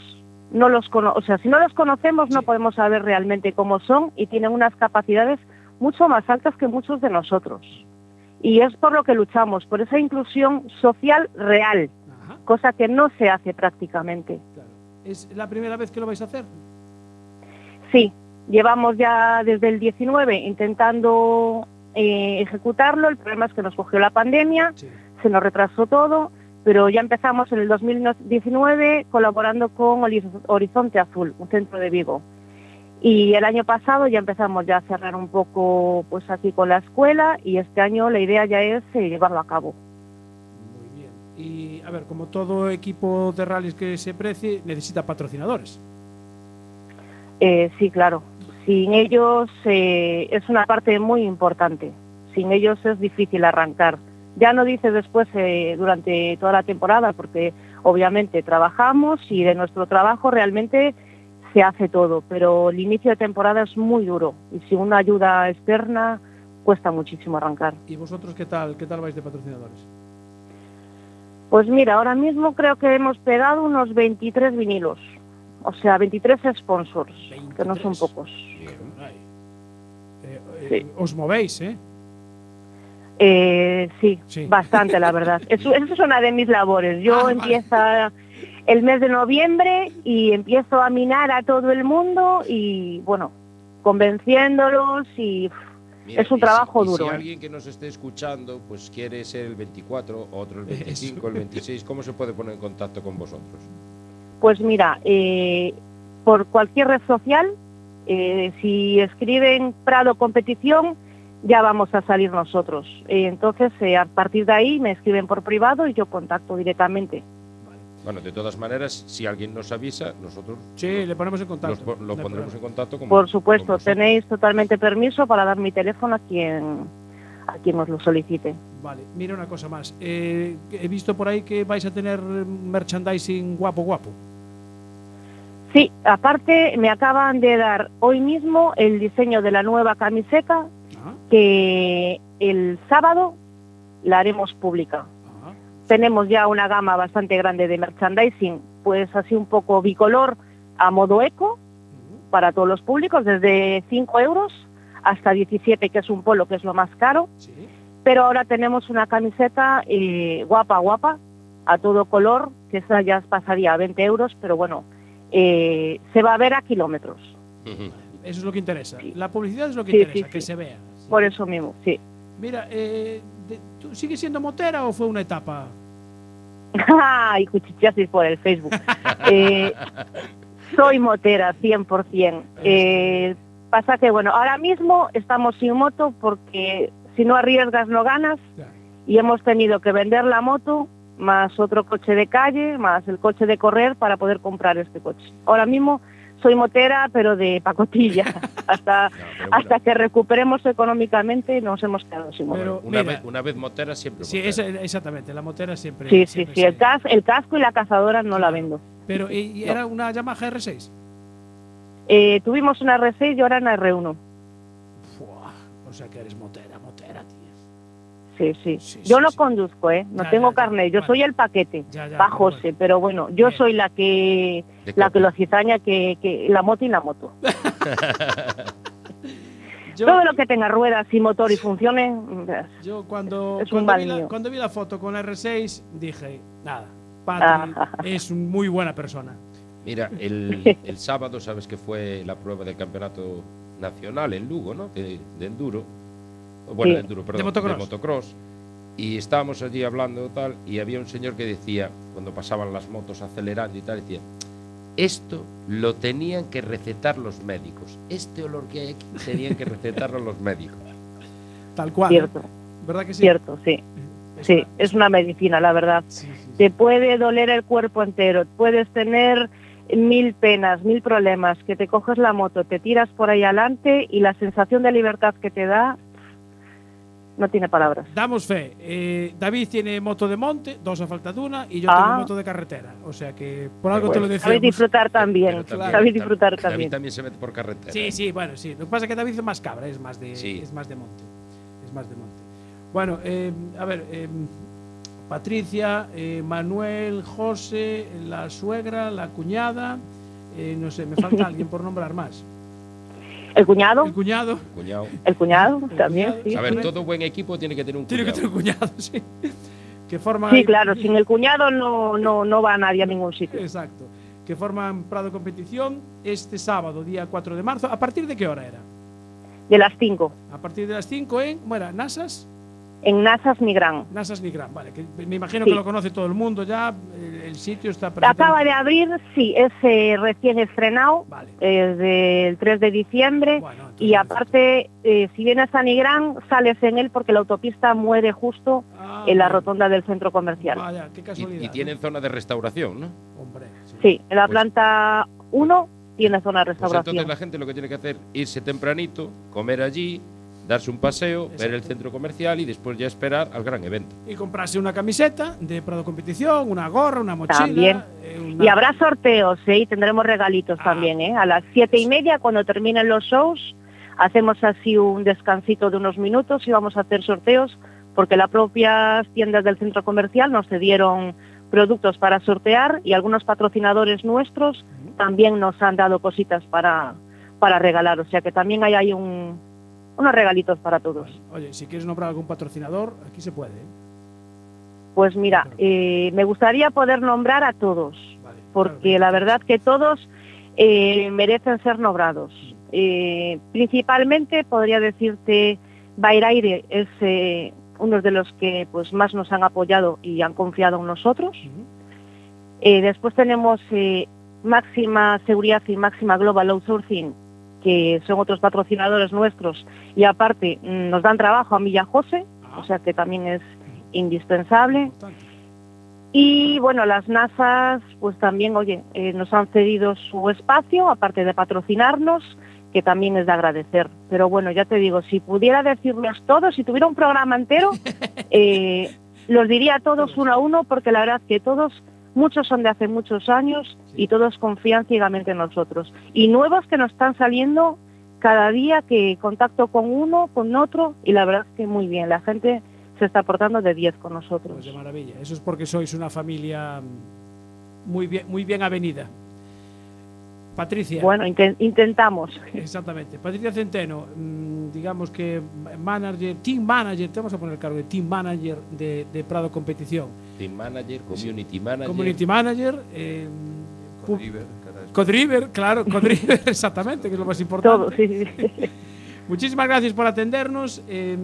no los cono o sea, si no los conocemos, no Sí. podemos saber realmente cómo son y tienen unas capacidades mucho más altas que muchos de nosotros. Y es por lo que luchamos, por esa inclusión social real, Ajá, cosa que no se hace prácticamente. claro. ¿Es la primera vez que lo vais a hacer? Sí, llevamos ya desde el 19 intentando eh, ejecutarlo, el problema es que nos cogió la pandemia, Sí. se nos retrasó todo, pero ya empezamos en el 2019 colaborando con Horiz- Horizonte Azul, un centro de Vigo. Y el año pasado ya empezamos ya a cerrar un poco pues aquí con la escuela y este año la idea ya es eh, llevarlo a cabo. Muy bien. Y a ver, como todo equipo de rallies que se precie, necesita patrocinadores. Eh, sí, claro. Sin ellos eh, es una parte muy importante. Sin ellos es difícil arrancar. Ya no dice después eh, durante toda la temporada, porque obviamente trabajamos y de nuestro trabajo realmente se hace todo, pero el inicio de temporada es muy duro y sin una ayuda externa cuesta muchísimo arrancar. ¿Y vosotros qué tal? ¿Qué tal vais de patrocinadores? Pues mira, ahora mismo creo que hemos pegado unos 23 vinilos, o sea, 23 sponsors, que no son 23. pocos. Eh, eh, Sí. Os movéis, ¿eh? Eh, sí, Sí. bastante, la verdad. Eso, eso es una de mis labores. Yo Ah, vale. empieza el mes de noviembre y empiezo a minar a todo el mundo y, bueno, convenciéndolos y Mira, Es un y si- trabajo y duro, Si ¿eh? alguien que nos esté escuchando, pues quiere ser el 24, otro el 25, Eso. el 26, ¿cómo se puede poner en contacto con vosotros? Pues mira, eh, por cualquier red social, eh, si escriben Prado Competición, ya vamos a salir nosotros. Eh, entonces, eh, a partir de ahí me escriben por privado y yo contacto directamente. Bueno, de todas maneras, si alguien nos avisa, nosotros Sí, le ponemos en contacto. lo pondremos en contacto con Por con supuesto, vosotros. tenéis totalmente permiso para dar mi teléfono a quien a quien os lo solicite. Vale, mira una cosa más. Eh, he visto por ahí que vais a tener merchandising guapo, guapo. Sí, aparte me acaban de dar hoy mismo el diseño de la nueva camiseta que el sábado la haremos pública. Tenemos ya una gama bastante grande de merchandising, pues así un poco bicolor a modo eco para todos los públicos, desde 5 euros hasta 17, que es un polo que es lo más caro. sí. Pero ahora tenemos una camiseta eh, guapa, guapa, a todo color, que esa ya pasaría a 20 euros, pero bueno, eh, se va a ver a kilómetros. Eso es lo que interesa. Sí. La publicidad es lo que Sí, interesa, sí, que sí. se vea. Sí. Por eso mismo, sí. Mira, eh, ¿tú sigues siendo motera o fue una etapa? y cuchicheasis por el Facebook. Eh, soy motera, 100%. Eh, pasa que, bueno, ahora mismo estamos sin moto porque si no arriesgas no ganas Ya. y hemos tenido que vender la moto más otro coche de calle, más el coche de correr para poder comprar este coche. Ahora mismo soy motera, pero de pacotilla. hasta, No, pero bueno, hasta que recuperemos económicamente nos hemos quedado sin moto. Pero una, mira, vez, una vez motera, siempre Sí, motera. esa- exactamente, la motera siempre. Sí, sí, siempre sí, el, cas- el casco y la cazadora no la vendo. Pero, ¿y, y No. era una Yamaha R6? Eh, tuvimos una R6 y ahora una R1. Fuah, o sea que eres motera, motera. Sí, sí. Sí, Yo sí, no sí. conduzco, ¿eh? No Ya, tengo ya, carnet, yo Vale. soy el paquete. Va pero José, bueno. pero bueno, yo Bien. soy la que la que lo cizaña que, que la moto y la moto. Yo, Todo lo que tenga ruedas y motor y funcione, verás. yo cuando, Es cuando, vi la, mío. cuando vi la foto con la R6 dije, nada, Patri Ah. es un muy buena persona. Mira, el, el sábado, sabes que fue la prueba del campeonato nacional en Lugo, ¿no? De, de enduro. Bueno, Sí. de enduro, perdón. De motocross. motocross. Y estábamos allí hablando tal, y había un señor que decía, cuando pasaban las motos acelerando y tal, decía, esto lo tenían que recetar los médicos. Este olor que hay aquí tenían que recetarlo los médicos. Tal cual. cierto, ¿eh? ¿Verdad que sí? cierto, sí. Es Sí, una- es una medicina, la verdad. sí, sí, sí. Te puede doler el cuerpo entero, puedes tener mil penas, mil problemas, que te coges la moto, te tiras por ahí adelante y la sensación de libertad que te da no tiene palabras. Damos fe. Eh, David tiene moto de monte, dos a falta de una, y yo Ah. tengo moto de carretera. O sea que por algo te lo decía. Sabes disfrutar también, también- sabes disfrutar David también. también se mete por carretera. Sí, sí, bueno, sí. Lo que pasa es que David es más cabra, es más de, Sí. es más de monte. Es más de monte. Bueno, eh, a ver, eh, Patricia, eh, Manuel, José, la suegra, la cuñada, eh, no sé, me falta alguien por nombrar más. El cuñado, El cuñado, Cuñado. el cuñado El también, cuñado. sí. A ver, sí. todo buen equipo tiene que tener un tiene que cuñado. tener cuñado, sí. Que forman Sí, ahí- claro, sin el cuñado no, no, no va nadie a ningún sitio. Exacto. Que forman Prado Competición este sábado, día 4 de marzo. ¿A partir de qué hora era? De las 5, A partir de las 5 en, bueno, Nasas, en Nasas Migran. Nasas vale, que me imagino Sí. que lo conoce todo el mundo ya, el, el sitio está. Acaba de abrir, sí, es eh, recién estrenado, Vale. desde el 3 de diciembre. Bueno, Y aparte, eh, si vienes a Nigrán, sales en él porque la autopista muere justo Ah, en la bueno. rotonda del centro comercial. Vaya, qué casualidad. Y, y tienen zona de restauración, ¿no? sí. Sí, en la Pues- planta 1 tiene zona de Pues restauración. entonces la gente lo que tiene que hacer irse tempranito, comer allí, darse un paseo, ver el centro comercial y después ya esperar al gran evento. Y comprarse una camiseta de Prado Competición, una gorra, una mochila. También. eh, una- Y habrá sorteos, ¿eh? Y tendremos regalitos Ah. también, ¿eh? A las siete y media, cuando terminen los shows, hacemos así un descansito de unos minutos y vamos a hacer sorteos, porque las propias tiendas del centro comercial nos cedieron productos para sortear y algunos patrocinadores nuestros también nos han dado cositas para, para regalar. O sea que también hay, hay un, unos regalitos para todos. Oye, si quieres nombrar algún patrocinador, aquí se puede. ¿eh? Pues mira, eh, me gustaría poder nombrar a todos. Vale, porque claro, la verdad que todos eh, merecen ser nombrados. Principalmente podría decirte Bairaire es uno de los que pues más nos han apoyado y han confiado en nosotros. Después tenemos Máxima Seguridad y Máxima Global Outsourcing, que son otros patrocinadores nuestros y aparte mm, nos dan trabajo a mí y a José, o sea que también es indispensable. Y bueno, las NASAs, pues también, oye, eh, nos han cedido su espacio, aparte de patrocinarnos, que también es de agradecer. Pero bueno, ya te digo, si pudiera decirlos todos, si tuviera un programa entero, eh, los diría a todos uno a uno, porque la verdad que todos, muchos son de hace muchos años y todos confían ciegamente en nosotros. Y nuevos que nos están saliendo cada día, que contacto con uno, con otro, y la verdad es que muy bien, la gente se está portando de 10 con nosotros. Pues de maravilla. Eso es porque sois una familia muy bien, muy bien avenida. Patricia. Bueno, inten- intentamos. Exactamente. Patricia Centeno, mm, digamos que manager, team manager, te vamos a poner el cargo de team manager de, de Prado Competición. Team manager, community manager. Community manager, eh, Codriver, caray. Codriver, claro, Codriver, exactamente, que es lo más importante. Todo, sí, sí, sí. Muchísimas gracias por atendernos. eh,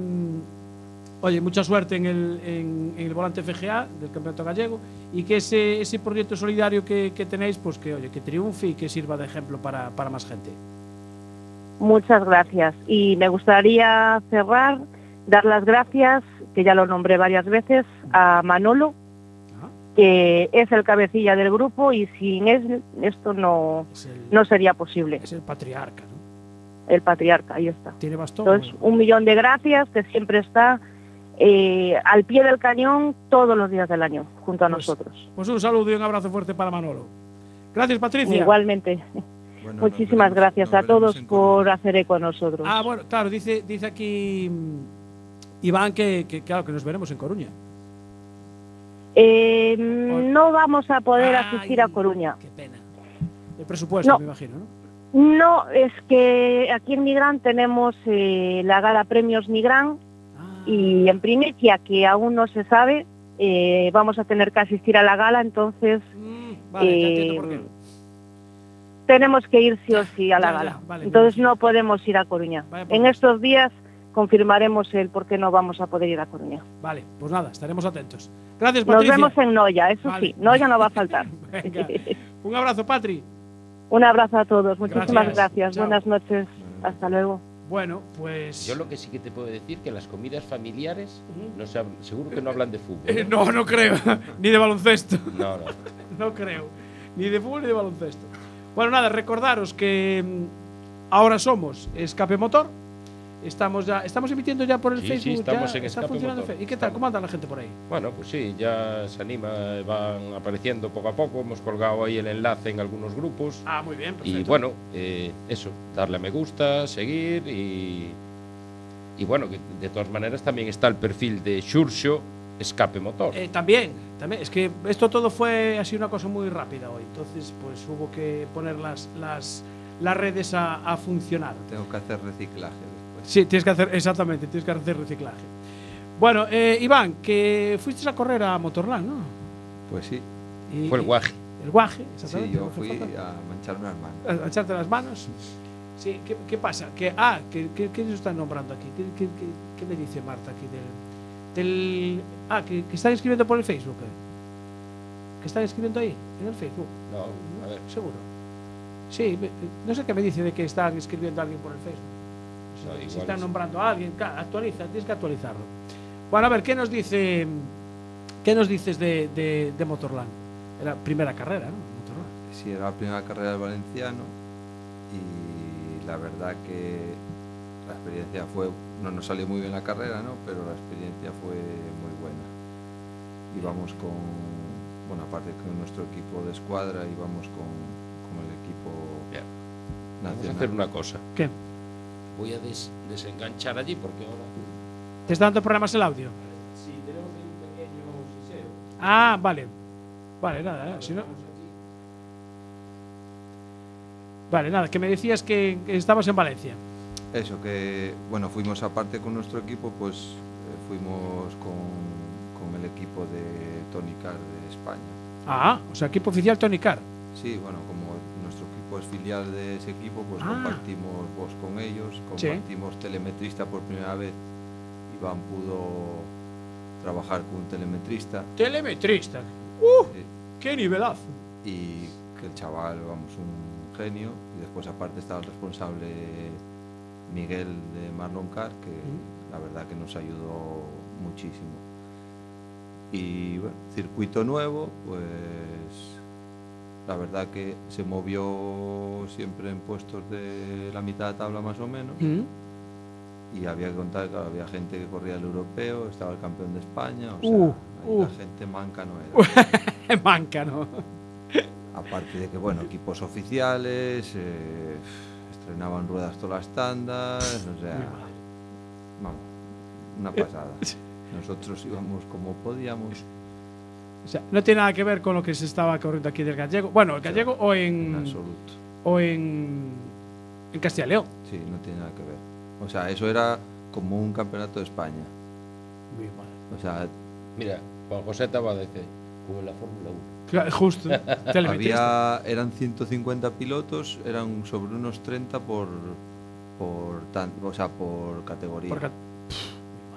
oye, mucha suerte en el, en, en el volante FGA del Campeonato Gallego y que ese, ese proyecto solidario que, que tenéis, pues que, oye, que triunfe y que sirva de ejemplo para, para más gente. Muchas gracias. Y me gustaría cerrar, dar las gracias, que ya lo nombré varias veces, a Manolo, que es el cabecilla del grupo y sin él esto no, Es el, no sería posible. es el patriarca, ¿no? El patriarca, ahí está. Tiene bastón. Entonces, un millón de gracias, que siempre está eh, al pie del cañón todos los días del año, junto a Pues, nosotros. Pues un saludo y un abrazo fuerte para Manolo. Gracias, Patricia. Igualmente. Bueno, Muchísimas veremos- gracias a todos por hacer eco a nosotros. Ah, bueno, claro, dice, dice aquí mm, Iván que, que, claro, que nos veremos en Coruña. Eh, no vamos a poder Ay, asistir a Coruña. Qué pena. El presupuesto, No. me imagino, ¿no? No, es que aquí en Migrán tenemos eh, la gala Premios Migrán y en primicia, que aún no se sabe, eh, vamos a tener que asistir a la gala, entonces mm, vale, ya entiendo por qué. eh, tenemos que ir sí o sí a la Ya, ya, gala. vale, entonces no podemos ir a Coruña. En estos días confirmaremos el por qué no vamos a poder ir a Coruña. Vale, pues nada, estaremos atentos. Gracias, Nos vemos en Noya, eso Vale. sí, Noya no va a faltar. Venga. Un abrazo, Patri. Un abrazo a todos, muchísimas Gracias. Buenas noches, hasta luego. Bueno, pues. Yo lo que sí que te puedo decir que las comidas familiares no se hab- seguro que no hablan de fútbol. Eh, ¿eh? no, no creo. ni de baloncesto. No, no. No creo. Ni de fútbol ni de baloncesto. Bueno, nada, recordaros que mm, ahora somos Escape Motor. Estamos ya, estamos emitiendo ya por el Sí, sí, Facebook. estamos ya en está funcionando Motor. ¿Y qué tal? ¿Cómo anda la gente por ahí? Bueno, pues sí, ya se anima, van apareciendo poco a poco. Hemos colgado ahí el enlace en algunos grupos. Ah, muy bien, perfecto. Y bueno, eh, eso, darle a me gusta, seguir y. Y bueno, que de todas maneras también está el perfil de Xurxo Escape Motor. Eh, también, también. Es que esto todo fue así una cosa muy rápida hoy. Entonces, pues hubo que poner las, las, las redes a, a funcionar. Tengo que hacer reciclaje. Sí, tienes que hacer, exactamente, tienes que hacer reciclaje. Bueno, eh, Iván, que fuiste a correr a Motorland, ¿no? Pues sí, Y- Fue el guaje. El guaje, sí, exactamente. yo lo que fui a mancharme las manos. a, echarte las manos. Sí, ¿qué, qué pasa? Que, ah, ¿qué, qué, qué nos están nombrando aquí? ¿Qué, qué, qué- qué me dice Marta aquí del... del ah, que, que están escribiendo por el Facebook. eh? ¿Que están escribiendo ahí, en el Facebook? No, a ver. Seguro. Sí, me- no sé qué me dice de que están escribiendo a alguien por el Facebook. Si, están es- nombrando a alguien, actualiza, tienes que actualizarlo. Bueno, a ver, ¿qué nos dice qué nos dices de, de, de Motorland? Era primera carrera, ¿no? Motorland. Sí, era la primera carrera del valenciano y la verdad que la experiencia fue, no nos salió muy bien la carrera, ¿no? pero la experiencia fue muy buena. Íbamos con, bueno, aparte con nuestro equipo de escuadra, íbamos con, con el equipo Bien. Vamos a nacional. hacer una cosa. ¿Qué? Voy a des- desenganchar allí porque ahora. ¿Te está dando problemas el audio? Sí, tenemos ahí un pequeño siseo. Ah, vale. Vale, nada, eh, si no... Vale, nada, que me decías que que estabas en Valencia. Eso, que bueno, fuimos aparte con nuestro equipo, pues eh, fuimos con, con el equipo de Tony Car de España. Ah, o sea, equipo oficial Tony Car. Sí, bueno, como nuestro equipo es filial de ese equipo, pues Ah. compartimos voz con ellos, Sí. compartimos telemetrista por primera vez. Iván pudo trabajar con un telemetrista Telemetrista. ¡Uh! sí, ¡Qué nivelazo! y que el chaval, vamos, un genio. Y después aparte estaba el responsable Miguel de Marlon Car, que Ujú. la verdad que nos ayudó muchísimo. Y bueno, circuito nuevo, pues la verdad que se movió siempre en puestos de la mitad de tabla más o menos. Mm. Y había que contar que había gente que corría el europeo, estaba el campeón de España, o sea, Uh, ahí uh. la gente manca no era. Manca, ¿no? Aparte de que, bueno, equipos oficiales, eh, estrenaban ruedas todas las tandas, o sea, vamos, una pasada. Nosotros íbamos como podíamos, O sea, no tiene nada que ver con lo que se estaba corriendo aquí del gallego. Bueno, el gallego o en en absoluto. o en en Castilla y León. Sí, no tiene nada que ver. O sea, eso era como un campeonato de España. Muy mal. O sea, Mira, Juan José estaba dice, como en la Fórmula 1. Claro, justo. había, eran 150 pilotos, eran sobre unos 30 por, por, tan- o sea, por categoría. Por ca-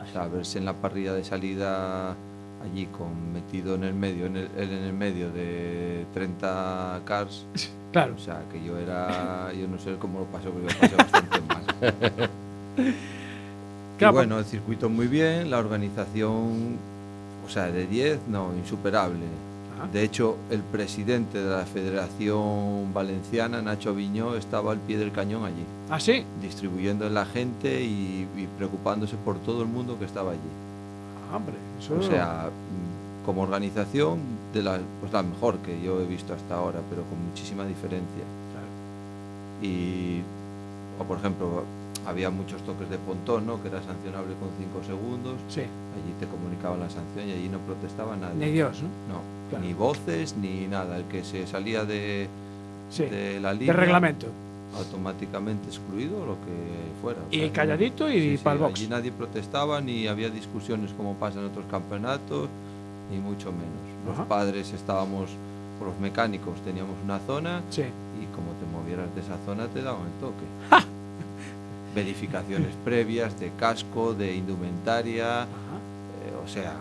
O sea, verse en la parrilla de salida allí con metido en el medio, en el, en el medio de 30 cars. Claro. O sea, que yo era, yo no sé cómo lo pasé, pero yo pasé bastante mal. Y Claro, bueno, el circuito muy bien, la organización, o sea, de 10, no, insuperable. Ajá. De hecho, el presidente de la Federación Valenciana, Nacho Viñó, estaba al pie del cañón allí, Ah, sí. distribuyendo en la gente y, y preocupándose por todo el mundo que estaba allí. Hombre, eso O sea, mm, como organización, de la, pues la mejor que yo he visto hasta ahora, pero con muchísima diferencia. Claro. Y, o por ejemplo, había muchos toques de pontón, ¿no? Que era sancionable con 5 segundos. Sí. Allí te comunicaban la sanción y allí no protestaba nadie. Ni Dios, ¿no? No, Claro. ni voces ni nada. El que se salía de, Sí. de la De línea reglamento. Automáticamente excluido lo que fuera. O Y sea, calladito y sí, box. Allí nadie protestaba ni había discusiones como pasa en otros campeonatos, ni mucho menos. Los Ajá. padres estábamos, los mecánicos teníamos una zona Sí. y como te movieras de esa zona te daban el toque. Verificaciones previas de casco, de indumentaria, eh, O sea,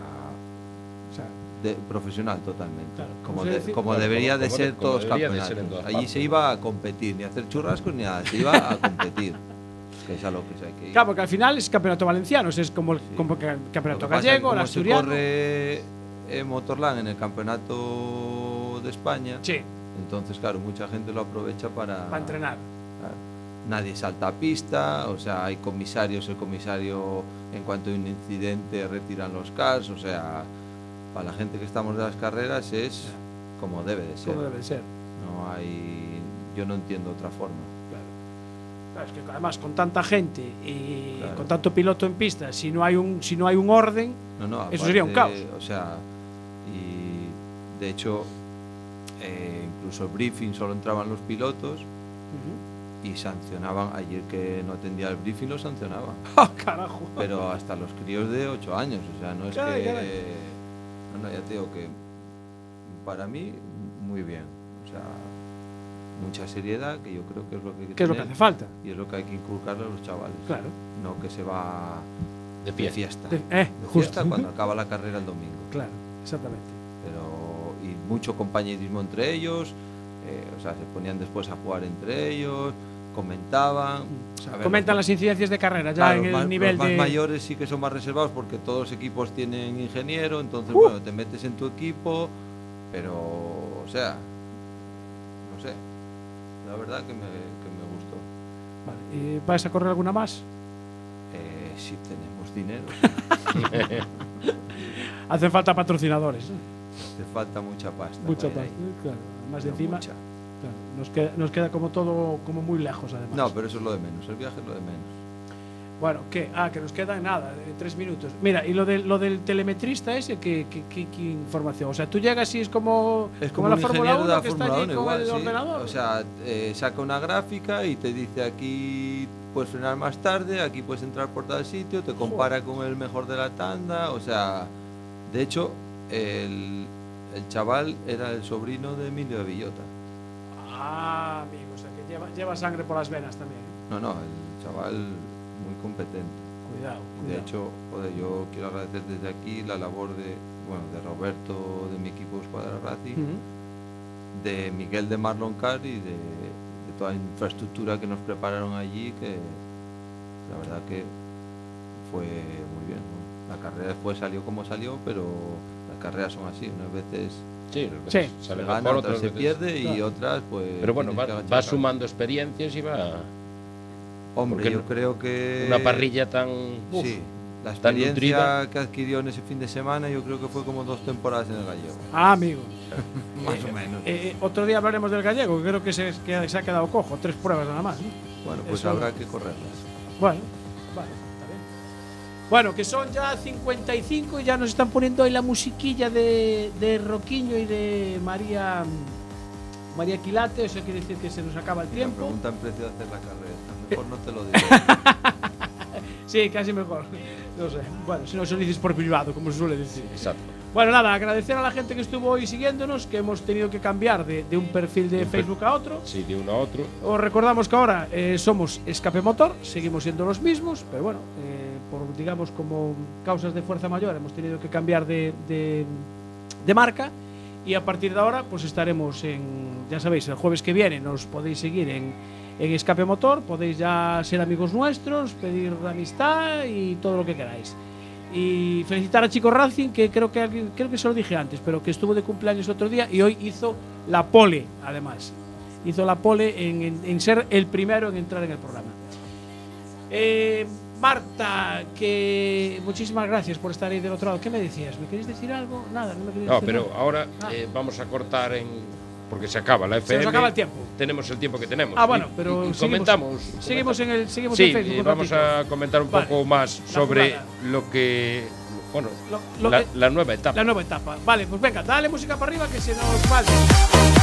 de- profesional totalmente. Claro, como de- como Claro, debería como- de ser como todos ser campeonatos. todas Allí partes. se iba a competir, ni a hacer churrascos ni nada, se iba a competir. que es a lo que se hay que ir. claro, porque al final es campeonato valenciano, es como el Sí. como Lo campeonato gallego, el como se asturiano. corre en Motorland en el campeonato de España, Sí, entonces claro, mucha gente lo aprovecha para, para entrenar. Claro. Nadie salta a pista, o sea, hay comisarios, el comisario en cuanto hay un incidente retiran los cars, o sea, para la gente que estamos de las carreras es como debe de ser. Como debe ser. No hay, yo no entiendo otra forma. Claro. Claro, es que además con tanta gente y Claro. con tanto piloto en pista, si no hay un si no hay un orden, No, no, Eso sería un caos. O sea, y de hecho, eh, incluso el briefing solo entraban los pilotos y sancionaban, ayer que no atendía el briefing lo sancionaban. ¡Ah, carajo! pero hasta los críos de 8 años, o sea, no es Caray, que... caray. No, no, ya te digo que para mí muy bien, o sea, mucha seriedad, que yo creo que es lo que hay que ¿Qué es lo que hace falta? y es lo que hay que inculcarle a los chavales, Claro. no que se va De fiesta, De- de, eh, justo. fiesta cuando acaba la carrera el domingo, Claro, exactamente. pero y mucho compañerismo entre ellos, eh, o sea, se ponían después a jugar entre ellos, comentaban, a ver, Comentan los- las incidencias de carrera ya Claro, en los el más, nivel los más de mayores sí que son más reservados porque todos los equipos tienen ingeniero, entonces Uh. bueno, te metes en tu equipo, pero o sea, no sé, la verdad que me, que me gustó. Vale, ¿y ¿Vais a correr alguna más? Eh, si tenemos dinero, Hacen falta patrocinadores. ¿eh? te falta mucha pasta. Mucha pasta. ahí, ¿eh? Claro. Más de encima. mucha. Claro, nos, queda, nos queda como todo como muy lejos además. No, pero eso es lo de menos, el viaje es lo de menos. Bueno, ¿qué? Ah, que nos queda nada, eh, tres minutos. Mira, y lo del, lo del telemetrista ese, ¿qué, qué, qué- qué información? O sea, tú llegas y es como, Es como como, la Fórmula ingeniero 1 de la que está Fórmula allí 1 con igual, el sí. ordenador. O sea, eh, saca una gráfica y te dice aquí puedes frenar más tarde, aquí puedes entrar por tal sitio, te compara con el mejor de la tanda, o sea, de hecho, el, el chaval era el sobrino de Emilio de Villota. Ah, amigo, o sea, que lleva, lleva sangre por las venas también. No, no, el chaval muy competente. Cuidado, de hecho, joder, yo quiero agradecer desde aquí la labor de, bueno, de Roberto, de mi equipo Escuadra Racing, de Miguel de Marlon Car y de, de toda la infraestructura que nos prepararon allí, que la verdad que fue muy bien. ¿no? La carrera después salió como salió, pero la carreras son así, unas veces Sí, Sí. se sale gana, mejor, otras otras se veces- pierde y Claro. otras pues... Pero bueno, va, sumando experiencias y va. Hombre, porque yo no- creo que... Una parrilla tan. Uf, Sí, la tan experiencia nutrida. que adquirió en ese fin de semana yo creo que fue como dos temporadas en el gallego. Ah, amigo. Más o menos. Eh, eh, otro día hablaremos del gallego, que creo que se, que se ha quedado cojo. Tres pruebas nada más. ¿no? Bueno, pues eso- habrá que correrlas. Bueno. Bueno, que son ya 55 y ya nos están poniendo ahí la musiquilla de, de Roquiño y de María María Quilate. Eso quiere decir que se nos acaba el Me tiempo. preguntan precio de hacer la carrera. Mejor no te lo digo. Sí, casi mejor. No sé. Bueno, si no se lo dices por privado, como se suele decir. Exacto. Bueno, nada, agradecer a la gente que estuvo hoy siguiéndonos, que hemos tenido que cambiar de, de un perfil de Un per- Facebook a otro. Sí, de uno a otro. Os recordamos que ahora eh, somos Escape Motor, seguimos siendo los mismos, pero bueno, eh, por digamos como causas de fuerza mayor hemos tenido que cambiar de, de- marca y a partir de ahora pues estaremos en, ya sabéis, el jueves que viene nos podéis seguir en, en Escape Motor, podéis ya ser amigos nuestros, pedir amistad y todo lo que queráis. Y felicitar a Chico Racing, que creo que creo que se lo dije antes, pero que estuvo de cumpleaños otro día y hoy hizo la pole, además hizo la pole en, en- en ser el primero en entrar en el programa. Eh, Marta, que muchísimas gracias por estar ahí del otro lado. ¿Qué me decías? ¿Me queréis decir algo? Nada, no me queréis No, decir pero nada. ahora Ah. eh, vamos a cortar en. Porque se acaba la Se FM. nos acaba el tiempo. Tenemos el tiempo que tenemos. Ah, bueno, pero y comentamos. Seguimos en el seguimos Sí, en Facebook. vamos ratito. a comentar un Vale. poco más sobre lo que. Bueno, Lo- lo la, que- la nueva etapa. la nueva etapa. Vale, pues venga, dale música para arriba que se nos va. el tiempo.